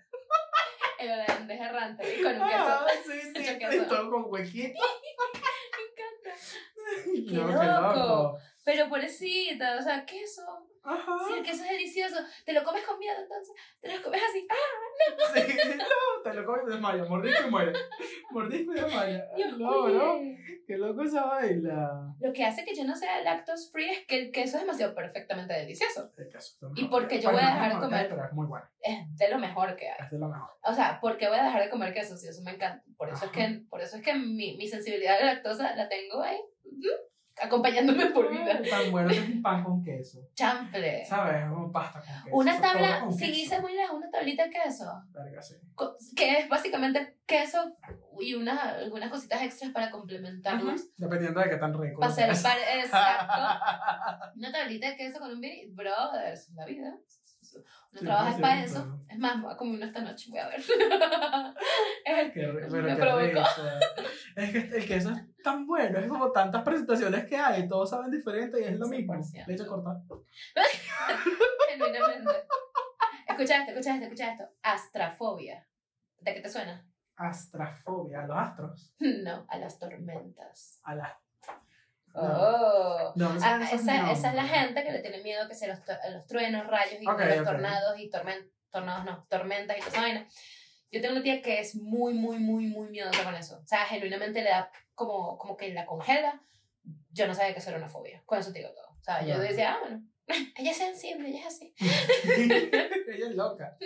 El holandés errante con un queso. Ah, sí, sí, queso. todo con huequito. Me encanta. No, ¡Qué loco! Pero pobrecita, o sea, queso. Ajá. Sí, el queso es delicioso. Te lo comes con miedo, entonces. Te lo comes así. ¡Ah! Sí, no, te lo comes y desmaya, mordisco y muere. Mordisco y desmaya. Dios No, no, cuide. qué loco esa baila. Lo que hace que yo no sea lactose free es que el queso es demasiado perfectamente delicioso. El queso, ¿Y mejor. por qué yo voy a no dejar de comer? Pero es muy bueno, Es de lo mejor que hay. es de lo mejor. O sea, ¿por qué voy a dejar de comer queso? Si eso me encanta. Por eso es que, por eso es que mi, mi sensibilidad a la lactosa la tengo ahí, ujú, acompañándome por vida. Tan bueno que es un pan con queso. Chample. ¿Sabes? Es como pasta con queso. Una es tabla, queso. irse muy lejos, una tablita de queso. Verga, sí. Que es básicamente queso y unas, algunas cositas extras para complementarlos. Ujú, Dependiendo de qué tan rico. Para para- exacto. Una tablita de queso con un vino, brothers, la vida. No trabajas para 100%. eso. Es más, voy a comer uno esta noche, voy a ver. es el ri- Me provocó. Es que el queso es tan bueno, es como tantas presentaciones que hay, todos saben diferente y es lo mismo. 100%. Leche cortada. Genuinamente. Escucha esto, escucha esto, escucha esto. Astrafobia. ¿De qué te suena? Astrafobia, a los astros. No, a las tormentas. A las. Oh. No, no Ah, esa, esa es la gente que le tiene miedo que se los, a los truenos, rayos y Ok, los ok. tornados y tormentas, tornados no, tormentas y toda esa vaina. Yo tengo una tía que es muy, muy, muy, muy miedosa con eso. O sea, genuinamente le da como, como que la congela. Yo no sabía que eso era una fobia. Con eso te digo todo. O sea, yo decía, ah, bueno, ella es sensible, ella es así. Ella es loca.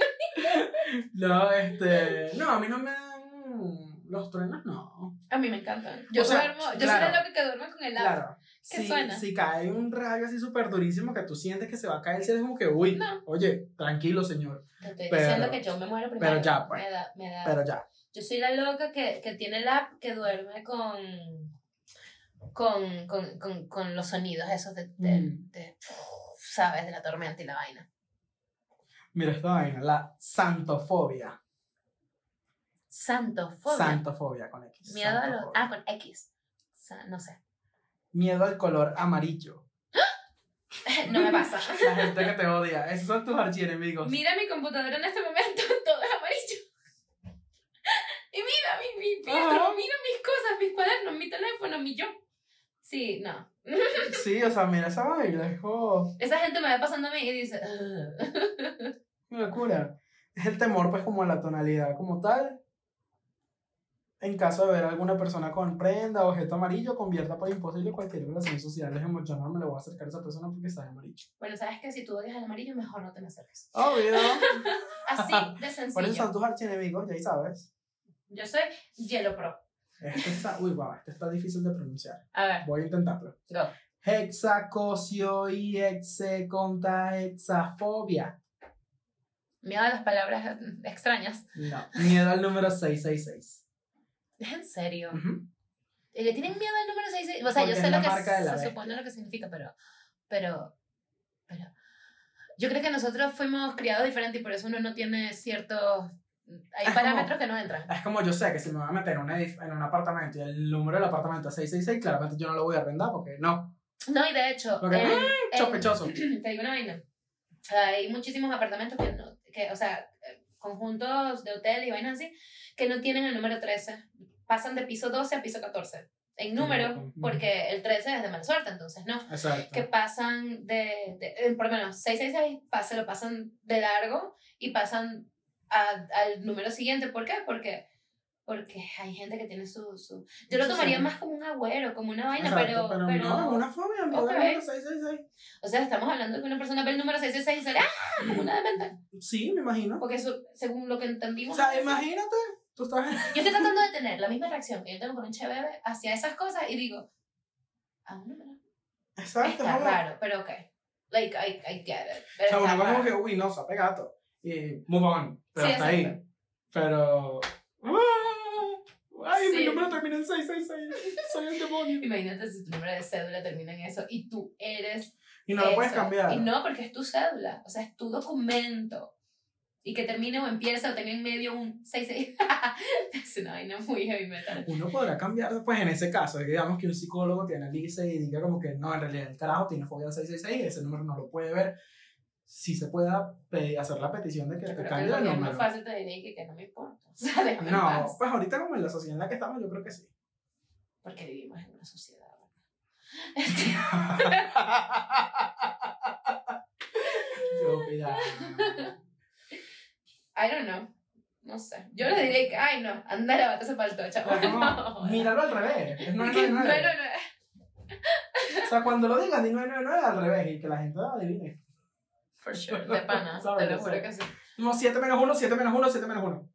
No, este. No, a mí no me dan. Los truenos no. A mí me encantan. Yo O sea, duermo, yo claro. soy la loca que duerme con el agua. Claro. ¿Qué si, suena? si cae un rayo así súper durísimo que tú sientes que se va a caer el cielo, es como que, uy, No. oye, tranquilo, señor. Te estoy Pero- diciendo que yo me muero primero. pero ya, pues. Me da, me da, Pero ya. Yo soy la loca que, que tiene la app que duerme con, con, con, con, con los sonidos esos de, de, Mm. de, ¿sabes? De la tormenta y la vaina. Mira esta vaina, la santofobia. Santofobia. Santofobia con X. Miedo a los... Ah, con X. No sé. Miedo al color amarillo. no me pasa. La gente que te odia. Esos son tus archienemigos. Mira mi computadora en este momento, todo es amarillo. Y mira mi, mi Ajá. mira mis cosas, mis cuadernos, mi teléfono, mi yo. Sí, no. Sí, o sea, mira esa vaina. Como Esa gente me va pasando a mí y dice, una locura. Es el temor, pues, como a la tonalidad como tal. En caso de ver a alguna persona con prenda o objeto amarillo, convierta por imposible cualquier relación social. Es no me le voy a acercar a esa persona porque está de amarillo. Bueno, sabes que si tú odias el amarillo, mejor no te me acerques. Obvio. Así de Por eso sencillo. son tus archienemigos, ya ahí sabes. Yo soy Yellow Pro. Este está, uy, guau, este está difícil de pronunciar. A ver, Voy a intentarlo. go. Hexacosio y execonta hexafobia. Miedo a las palabras extrañas. No. Miedo al número 666. Es en serio. Ujú. ¿Y ¿Le tienen miedo al número 6? O sea, Porque yo sé lo que se supone lo que significa, pero, pero, pero. Yo creo que nosotros fuimos criados diferente y por eso uno no tiene ciertos. Hay Es parámetros como- que no entran. Es como yo sé que si me voy a meter en un, edif- en un apartamento y el número del apartamento es 666, claramente yo no lo voy a arrendar porque no. No, y de hecho, Porque, en- en- Sospechoso. te digo una vaina. Hay muchísimos apartamentos que no, que, o sea, eh, conjuntos de hotel y vainas así, que no tienen el número 13. Pasan de piso 12 a piso 14. En número, porque el 13 es de mala suerte, entonces no. Exacto. Que pasan de, de eh, por lo menos 666, pa- se lo pasan de largo y pasan a- al número siguiente. ¿Por qué? Porque, porque hay gente que tiene su... su... Yo lo tomaría sí. más como un agüero, como una vaina, Exacto, pero, pero, no, es una fobia, miedo Ok. al número 666. O sea, estamos hablando de que una persona ve el número 666 y sale ¡ah! como una demente. Sí, me imagino. Porque eso, según lo que O entendimos... sea, es así. imagínate, tú estás. Yo estoy tratando de tener la misma reacción que yo tengo con un bebé hacia esas cosas y digo, a un número. Exacto, Está ¿no? raro, pero ok. Like, I, I get it. Pero O sea, uno como que, uy, no, sape gato. Y move on. Pero Sí, hasta exacto. ahí. Pero. ¡Ah! Ay, mi Sí. número termina en 666. Soy el demonio. Imagínate si tu número de cédula termina en eso y tú eres. Y no lo puedes eso. cambiar. Y no, porque es tu cédula, o sea, es tu documento. Y que termine o empiece o tenga en medio un 66. es una vaina muy heavy metal. Uno podrá cambiar después en ese caso. digamos que un psicólogo te analice y diga como que no, en realidad el carajo tiene fobia al 666 y ese número no lo puede ver. Sí se pueda pe- hacer la petición de que Yo te cambie el el gobierno número. fácil te diría que, que no me importa. O sea, No, paz. pues ahorita como en la sociedad en la que estamos, yo creo que sí. Porque vivimos en una sociedad. ¿verdad? Estúpida. I don't know. No sé. Yo le diría que, ay, no, anda, lávate ese palto, chaval. Pero No. como, míralo al revés. Es No, 999. no, no. O sea, cuando lo digan, di 999 al revés y que la gente lo adivine. For sure, de pana. Te lo juro que sí. No, 7 menos 1, 7 menos 1, 7 menos 1.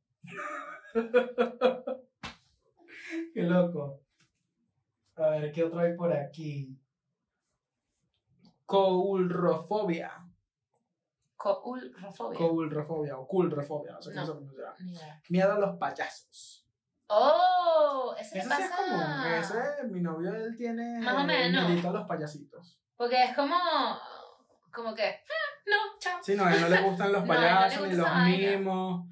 Qué loco. A ver, ¿qué otro hay por aquí? Coulrofobia. Coulrofobia. Coulrofobia o culrofobia, no sé cómo se pronuncia. Miedo a los payasos. Oh, ese le sí es pasa. común. Ese, mi novio, él tiene Más o menos. miedito a los payasitos. Porque es como, como que, "Ah, no, chao. Sí, no, a él no le gustan los No, no payasos gusta ni los mimos.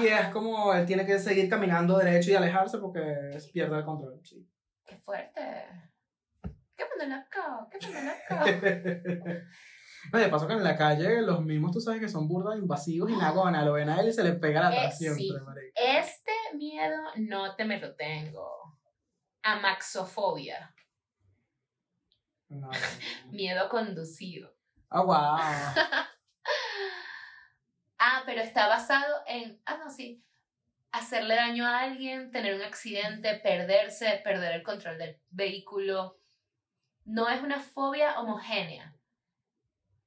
Y es como él tiene que seguir caminando derecho y alejarse porque pierde el control. Sí. Qué fuerte. ¿Qué loco? ¿Qué loco? No, de paso que en la calle los mimos tú sabes que son burdas invasivos y nagona, lo ven a él y se le pega la Eh, atracción. sí. marico. Este miedo no te me lo tengo. Amaxofobia. No. Miedo conducido. Ah, wow. Ah, pero está basado en, ah, no, sí, hacerle daño a alguien, tener un accidente, perderse, perder el control del vehículo. No es una fobia homogénea.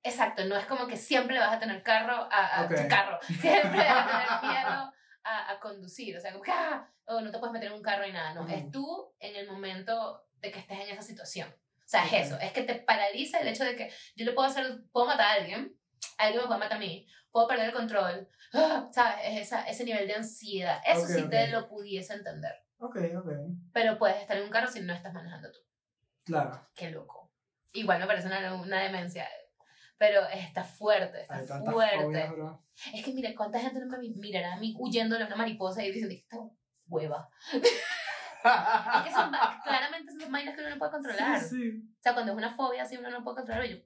Exacto, no es como que siempre vas a tener carro a, carro, siempre vas a tener miedo a, a conducir, o sea, como que ah, o no te puedes meter en un carro y nada, no, es tú en el momento de que estés en esa situación. O sea, es eso, es que te paraliza el hecho de que yo le puedo hacer, puedo matar a alguien, alguien me puede matar a mí, puedo perder el control, ah, ¿sabes? Es esa, ese nivel de ansiedad. Eso Ok, sí te ok. lo pudiese entender. Ok, ok. Pero puedes estar en un carro si no estás manejando tú. Claro. Qué loco. Igual me parece una, una demencia. Pero está fuerte, está Hay fuerte. fobias. Es que mire, ¿cuánta gente no me mi- mirará a mí huyéndole a una mariposa y diciendo esta hueva? Es que son, claramente son vainas que uno no puede controlar. Sí, sí. O sea, cuando es una fobia así, uno no puede controlar. Yo,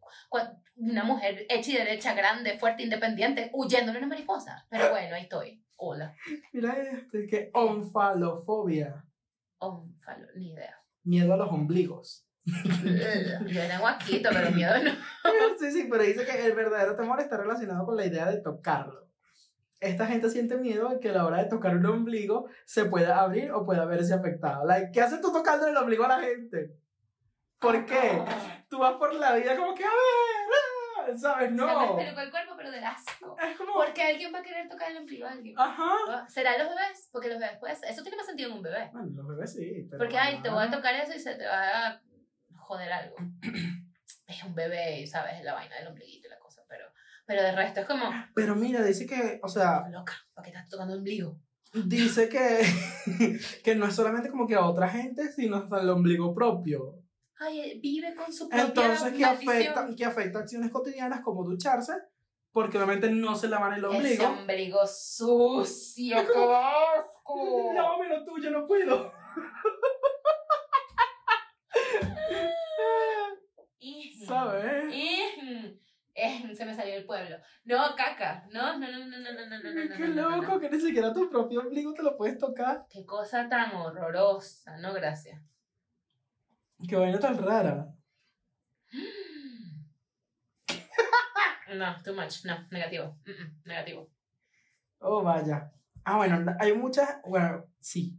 una mujer hecha y derecha, grande, fuerte, independiente, huyéndole a una mariposa. Pero bueno, ahí estoy. Hola. Mira este, que onfalofobia. Ónfalo, ni idea. Miedo a los ombligos. Yo era guaquito, pero miedo no. Sí, sí, pero dice que el verdadero temor está relacionado con la idea de tocarlo. Esta gente siente miedo de que a la hora de tocar un ombligo se pueda abrir o pueda verse afectado. Like, ¿Qué haces tú tocando el ombligo a la gente? ¿Por qué? Tú vas por la vida como que, a ver, ah", ¿sabes? Se me No. el cuerpo, pero del asco. Es como, ¿Por qué alguien va a querer tocar el ombligo a alguien? ajá. ¿Será los bebés? Porque los bebés, pues, eso tiene más sentido en un bebé. Bueno, los bebés sí. Pero Porque, ay, te voy a tocar eso y se te va a joder algo. Es un bebé ¿sabes? La vaina del cosa. Pero, de resto es como, Pero mira, dice que, o sea, loca, ¿para qué estás tocando el ombligo? dice que, que no es solamente como que a otra gente, sino hasta el ombligo propio. Ay, eh, vive con su propia Entonces, que afecta, que afecta acciones cotidianas como ducharse, porque obviamente no se lavan el Ese ombligo. ombligo sucio, qué asco. Lávamelo tú, yo no puedo. ¿Sabes? eh, se me salió el pueblo. No, caca. No, no, no, no, no, no, no, no. Qué loco, que ni siquiera tu propio ombligo te lo puedes tocar. Qué cosa tan horrorosa, no, gracias. Qué vaina tan rara. No, too much. No, negativo. Negativo. Oh, vaya. Ah, bueno, hay muchas, bueno, sí,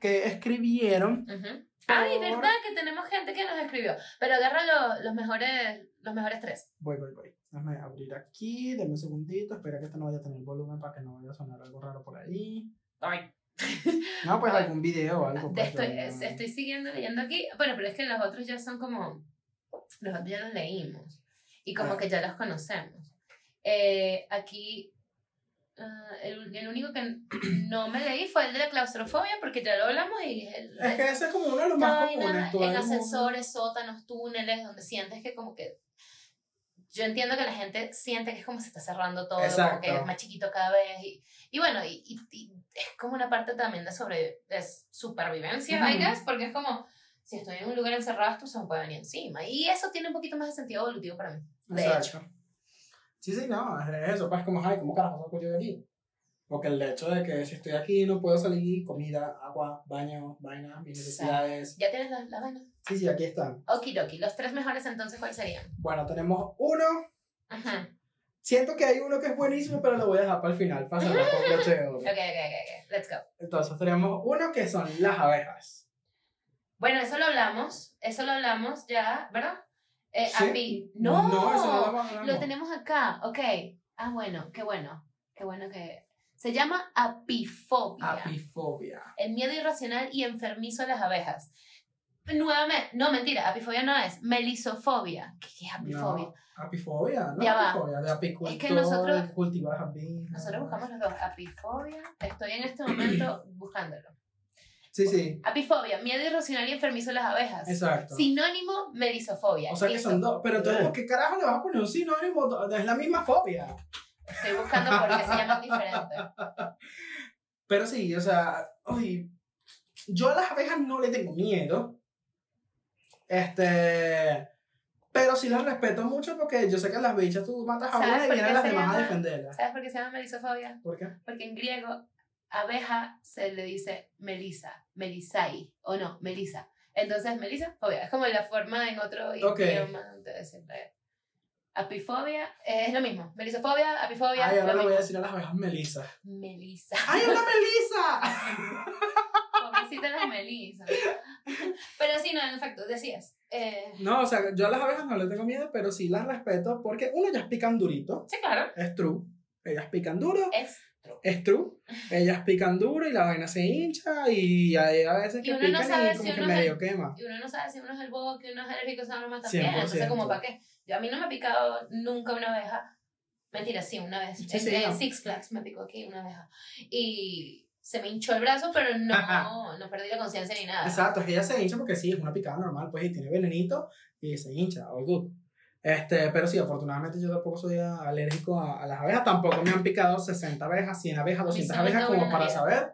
que escribieron. Ay, Por- verdad que tenemos gente que nos escribió, pero agarra lo- los mejores, los mejores tres. Voy, voy, voy. Déjame abrir aquí, denme un segundito, espera que esto no vaya a tener volumen para que no vaya a sonar algo raro por ahí. Ay, No, pues algún video o algo. te pues, estoy, es- estoy siguiendo leyendo aquí. Bueno, pero es que los otros ya son como. Los otros ya los leímos. Y como Ah. que ya los conocemos. Eh, aquí. Ah, el, el único que no me leí fue el de la claustrofobia, porque ya lo hablamos y es el. Es que ese es como uno de los más comunes. en ascensores, sótanos, túneles, donde sientes que como que. Yo entiendo que la gente siente que es como se está cerrando todo, como Exacto. que es más chiquito cada vez. Y, y bueno, y, y- y es como una parte también de, sobre, de supervivencia, I Ujú. guess, porque es como, si estoy en un lugar encerrado, esto se me puede venir encima. Y eso tiene un poquito más de sentido evolutivo para mí. De Exacto. Sí, sí, no, es eso, pues como, ay, ¿cómo carajo saco yo de aquí? Porque el hecho de que si estoy aquí no puedo salir, comida, agua, baño, vaina, mis necesidades. ¿Ya tienes las la vainas? Sí, sí, aquí están. Okidoki. Los tres mejores entonces, ¿cuáles serían? Bueno, tenemos uno. Ajá. Siento que hay uno que es buenísimo, pero lo voy a dejar para el final, para cerrar con broche de oro. Ok, ok, ok. Let's go. Entonces tenemos uno que son las abejas. Bueno, eso lo hablamos. Eso lo hablamos ya, ¿verdad? Eh, ¿Sí? api- No, No, eso no lo vamos a lo tenemos acá. Ok. Ah, bueno, qué bueno. Qué bueno que. Se llama apifobia. Apifobia. el miedo irracional y enfermizo a las abejas. Nuevamente, no mentira, apifobia no es, melisofobia. ¿Qué, qué es apifobia? No, apifobia, ¿no? Ya va. apifobia, de apicultor, Es que nosotros- cultivar abejas. Nosotros buscamos los dos, apifobia, estoy en este momento buscándolo. Sí, sí, Apifobia, miedo irracional y enfermizo a las abejas. exacto. Sinónimo, melisofobia. O sea que son dos. Pero entonces, ¿por qué carajo le vas a poner un sinónimo? Es la misma fobia. Estoy buscando por qué se llaman diferentes. Pero sí, o sea, oye, yo a las abejas no le tengo miedo. Este. Pero sí las respeto mucho porque yo sé que las bichas tú matas a ¿Sabes una y vienen las demás a llama? defenderla. ¿Sabes por qué se llama melisofobia? ¿Por qué? Porque en griego, abeja se le dice melisa, melisai, o no, melisa. Entonces, melisa, fobia. Es como la forma en otro Ok. idioma de decirle. Apifobia eh, es lo mismo. Melisofobia, apifobia. Ay, ahora le voy a decir a las abejas Melisa. Melisa. ¡Ay, una Melisa! Pobrecita las melisas. Pero sí, no, en efecto, decías. Eh, No, o sea, yo a las abejas no le tengo miedo, pero sí las respeto porque, uno, ellas pican durito. sí, claro. Es true. Ellas pican duro. Es. Es true. Ellas pican duro y la vaina se hincha y hay a veces que no pican y como si que medio quema. Y uno no sabe si uno es el bobo, que uno es alérgico, una también. 100%. Entonces, como para qué. Yo, a mí no me ha picado nunca una abeja. Mentira, sí, una vez. Sí, en, sí, en no. Six Flags me picó aquí una abeja. Y se me hinchó el brazo, pero no, no perdí la conciencia ni nada. Exacto, es que ella se hincha porque sí, es una picada normal, pues, y tiene venenito y se hincha, all good. Este, pero sí, afortunadamente yo tampoco soy alérgico a, a las abejas, tampoco me han picado 60 abejas, 100 abejas, A mí 200 solo abejas como para vida. saber.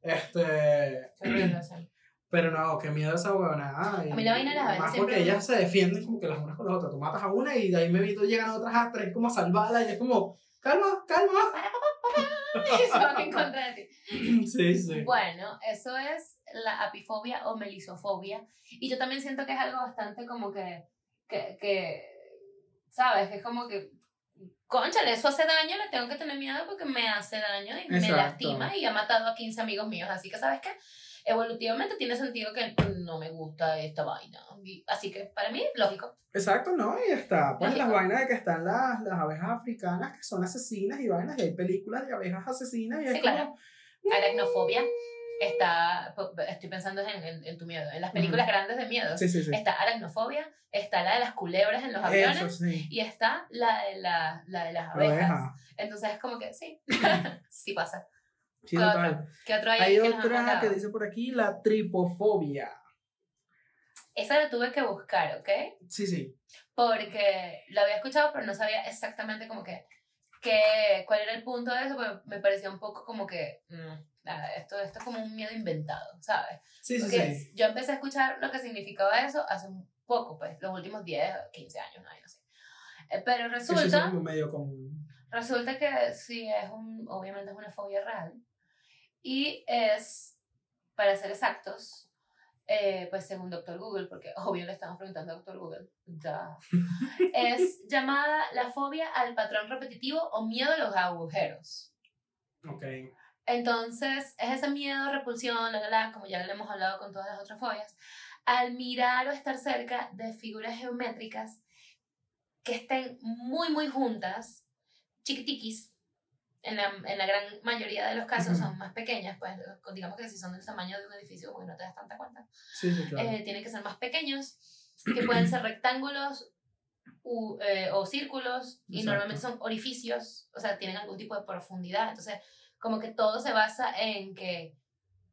Este, pero no, qué miedo esa huevona. A mí la vaina de las abejas Más porque ellas se defienden como que las unas con las otras. Tú matas a una y de ahí me evito llegan otras a tres como a salvarla y es como, calma, calma. Van en contra de ti. Sí, sí. Bueno, eso es la apifobia o melisofobia. Y yo también siento que es algo bastante como que, que, que ¿sabes? Es como que, conchale, eso hace daño, le tengo que tener miedo porque me hace daño y me lastima y ha matado a 15 amigos míos. Así que, ¿sabes qué? Evolutivamente tiene sentido que no me gusta esta vaina. Así que para mí, lógico. Exacto, ¿no? Y está, pues Lógico. las vainas de que están las, las abejas africanas que son asesinas y vainas, y hay películas de abejas asesinas y es Sí, como, claro. Aracnofobia está, estoy pensando en, en- en tu miedo, en las películas grandes de miedo. Sí, sí, sí. Está aracnofobia, está la de las culebras en los aviones Eso sí. y está la de, la, la de las La abejas. abeja. Entonces es como que sí, sí pasa. Sí, ¿Cuál total. ¿Qué otro hay? Hay que otra que dice por aquí, la tripofobia. Esa la tuve que buscar, ¿ok? Sí, sí. Porque la había escuchado, pero no sabía exactamente como que, que cuál era el punto de eso, porque me parecía un poco como que, mm, nada, esto, esto es como un miedo inventado, ¿sabes? Sí, sí, Porque sí. yo empecé a escuchar lo que significaba eso hace un poco, pues, los últimos 10, 15 años, no, no sé. Eh, Pero Eso es resulta, como medio común. resulta que sí, es un, obviamente es una fobia real. Y es, para ser exactos, eh, pues según Doctor Google, porque obvio le estamos preguntando a Doctor Google, duh, es llamada la fobia al patrón repetitivo o miedo a los agujeros. Ok. Entonces, es ese miedo, repulsión, la, la, la, como ya lo hemos hablado con todas las otras fobias, al mirar o estar cerca de figuras geométricas que estén muy, muy juntas, chiquitiquis, en la, en la gran mayoría de los casos son más pequeñas, pues digamos que si son del tamaño de un edificio, porque no te das tanta cuenta, Sí, sí, claro. eh, tienen que ser más pequeños, que pueden ser rectángulos u- eh, o círculos, y normalmente son orificios, o sea, tienen algún tipo de profundidad. Entonces, como que todo se basa en que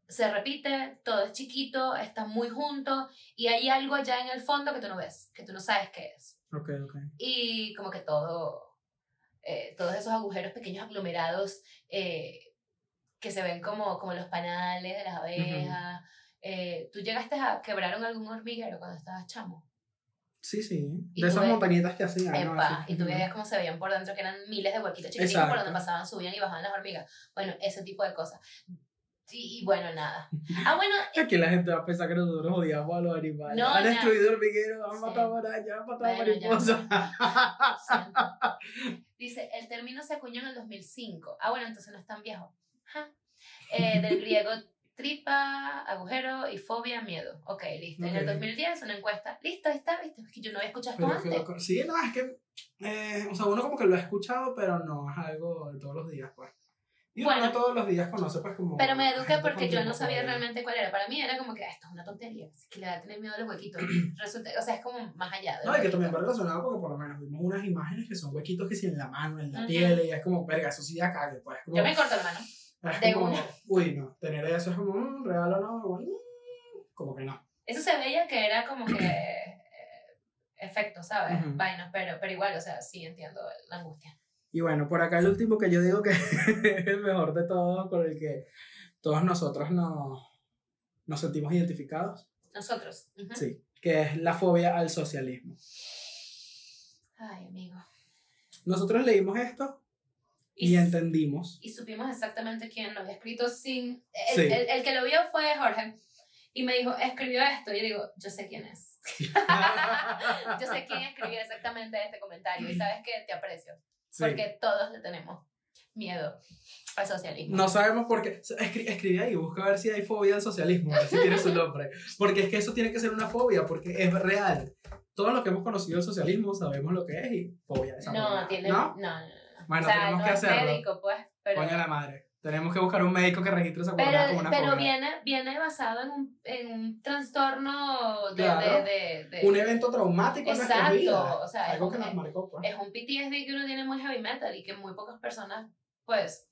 se repite, todo es chiquito, está muy junto, y hay algo allá en el fondo que tú no ves, que tú no sabes qué es. Ok, ok. Y como que todo, eh, todos esos agujeros pequeños aglomerados eh, que se ven como, como los panales de las abejas. Eh, ¿Tú llegaste a quebrar algún hormiguero cuando estabas chamo? Sí, sí. De esas ves- montañitas que hacían. Epa, y tú veías cómo se veían por dentro, que eran miles de huequitos chiquiticos por Exacto. donde pasaban, subían y bajaban las hormigas. Bueno, ese tipo de cosas. Y, y bueno, nada. Ah, bueno, Aquí la gente va a pensar que nosotros odiamos a los animales. No, han destruido hormigueros, han Sí. matado arañas, han matado Bueno, mariposas. Dice, el término se acuñó en el 2005. Ah, bueno, entonces no es tan viejo. Ja. Eh, del griego tripa, agujero y fobia, miedo. Ok, listo. En el Ok. 2010 una encuesta. Listo, ahí está, ¿viste? Es que yo no había escuchado esto antes. loco. Sí, no, es que. eh, o sea, uno como que lo ha escuchado, pero no es algo de todos los días, pues. Y Bueno. no todos los días conoce, pues, como. Pero me eduqué gente porque yo no sabía realmente cuál era. Para mí era como que "Ah, esto es una tontería. así que le da a tener miedo a los huequitos. Resulta, o sea, es como más allá. de No, y que también va relacionado porque por lo menos vimos unas imágenes que son huequitos que si en la mano, en la Ujú. piel, y es como, verga, eso sí da cague, pues. Como, Yo me corto la mano. Es de como, una. Uy, no, tener eso es como, mm, real o no, mm, como que no. Eso se veía que era como que eh, efecto, ¿sabes? Ujú. Vainas, pero, pero igual, o sea, sí entiendo la angustia. Y bueno, por acá el último que yo digo que es el mejor de todos, con el que todos nosotros nos, nos sentimos identificados, Nosotros. ujú. sí, que es la fobia al socialismo. Ay, amigo. Nosotros leímos esto y, Y, entendimos. y supimos exactamente quién lo había escrito sin... El, Sí. el, el que lo vio fue Jorge. Y me dijo, escribió esto. Y yo digo, yo sé quién es. yo sé quién escribió exactamente este comentario. Y sabes que te aprecio. Sí. Porque todos le tenemos miedo al socialismo. No sabemos por qué. Escri- escribe ahí, busca a ver si hay fobia al socialismo, a ver si tiene su nombre. Porque es que eso tiene que ser una fobia, porque es real. Todos los que hemos conocido el socialismo sabemos lo que es y fobia. esa No, tiene... No, no, no. Bueno, o sea, tenemos no que es hacerlo. médico, pues. Pero, Coño la madre. Tenemos que buscar un médico que registre esa pero, como una pero fobia. viene, viene basado en un, en un trastorno de... Claro. de, de, de- Un evento traumático en nuestra Exacto, vida. o sea, Algo es que nos marcó, pues. es un PTSD que uno tiene muy heavy metal y que muy pocas personas, pues,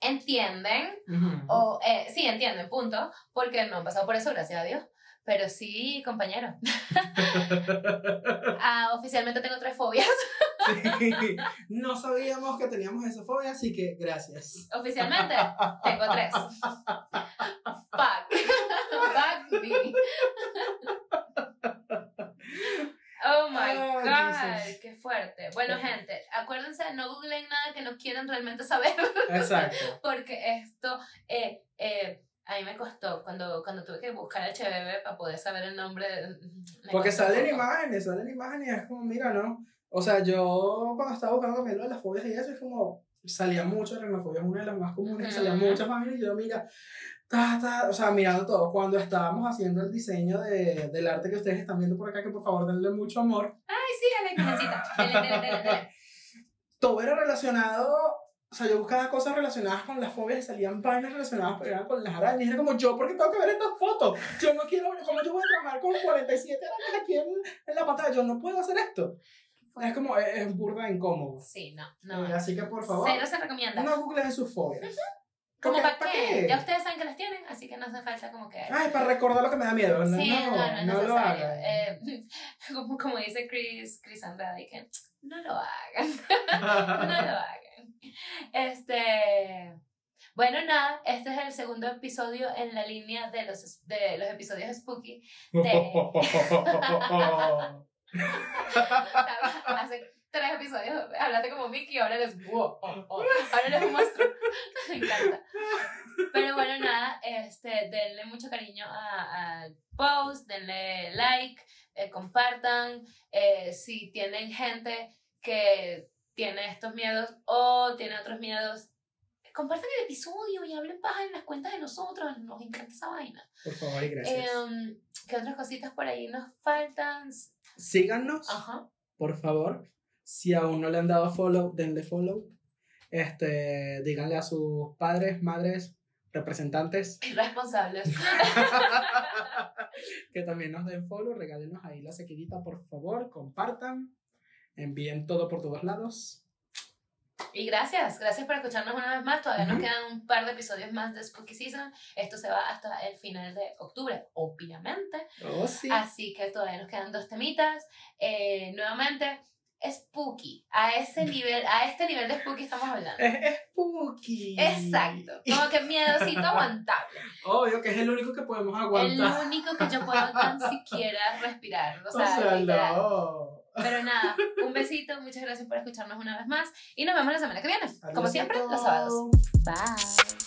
entienden, Ujú. o eh, sí entienden, punto, porque no han pasado por eso, gracias a Dios. Pero sí, compañero. Ah, oficialmente tengo tres fobias. Sí. No sabíamos que teníamos esa fobia, así que gracias. Oficialmente tengo tres. Fuck. Fuck me. Oh my Oh, god, Jesus. qué fuerte. Bueno, gente, acuérdense, no googleen nada que no quieran realmente saber. Exacto. Porque esto, eh, eh, a mí me costó cuando, cuando tuve que buscar el HBB para poder saber el nombre. Porque salen poco. imágenes, salen imágenes es como, mira, ¿no? O sea, yo cuando estaba buscando también lo de las fobias y eso, es como, salía mucho, aracnofobia es una de las más comunes, salían Ujú. muchas páginas y yo, mira, ta, ta, o sea, mirando todo, cuando estábamos haciendo el diseño de, del arte que ustedes están viendo por acá, que por favor denle mucho amor, Ay, sí, dale, Carmencita. Dale, dale, dale, dale. todo era relacionado, o sea, yo buscaba cosas relacionadas con las fobias y salían páginas relacionadas pero eran con las arañas. Y era como yo, ¿por qué tengo que ver estas fotos? Yo no quiero, ¿cómo yo voy a trabajar con 47 arañas aquí en, en la pantalla? Yo no puedo hacer esto. Es como, es, es burda incómodo. Sí, no, no. Eh, así que por favor, Cero se recomienda. no googleen sus fobias. ¿Cómo Porque, para qué? Ya ustedes saben que las tienen, así que no hace falta como que... Ay, para recordar lo que me da miedo. No, sí, no, no, no, no lo hagan. Eh, como, como dice Chris, Chris Andrade, que no lo hagan, no lo hagan. Este... Bueno, nada, este es el segundo episodio en la línea de los, de los episodios spooky. Hace tres episodios hablaste como Mickey, ahora eres wow, oh, oh, ahora eres un monstruo. Me encanta. Pero bueno, nada, este, denle mucho cariño al post, denle like, eh, compartan. eh, si tienen gente que tiene estos miedos o tiene otros miedos, compartan el episodio y hablen paja en las cuentas de nosotros. Nos encanta esa vaina. Por favor y gracias. Em, ¿Qué otras cositas por ahí nos faltan? Síganos. Ajá. por favor. Si aún no le han dado follow, denle follow. Este, díganle a sus padres, madres, representantes Irresponsables. que también nos den follow. Regálenos ahí la seguidita, por favor. Compartan. Envíen todo por todos lados. Y gracias, gracias por escucharnos una vez más. Todavía nos Ujú. quedan un par de episodios más de Spooky Season. Esto se va hasta el final de octubre, obviamente. Oh, sí. Así que todavía nos quedan dos temitas. Eh, nuevamente, spooky. A ese nivel, a este nivel de spooky estamos hablando. Es spooky. Exacto. Como que miedosito aguantable. Obvio que es el único que podemos aguantar. El único que yo puedo tan siquiera respirar. O O sea, sea, literal. no. Pero nada, un besito, muchas gracias por escucharnos una vez más y nos vemos la semana que viene, como siempre, los sábados. Bye.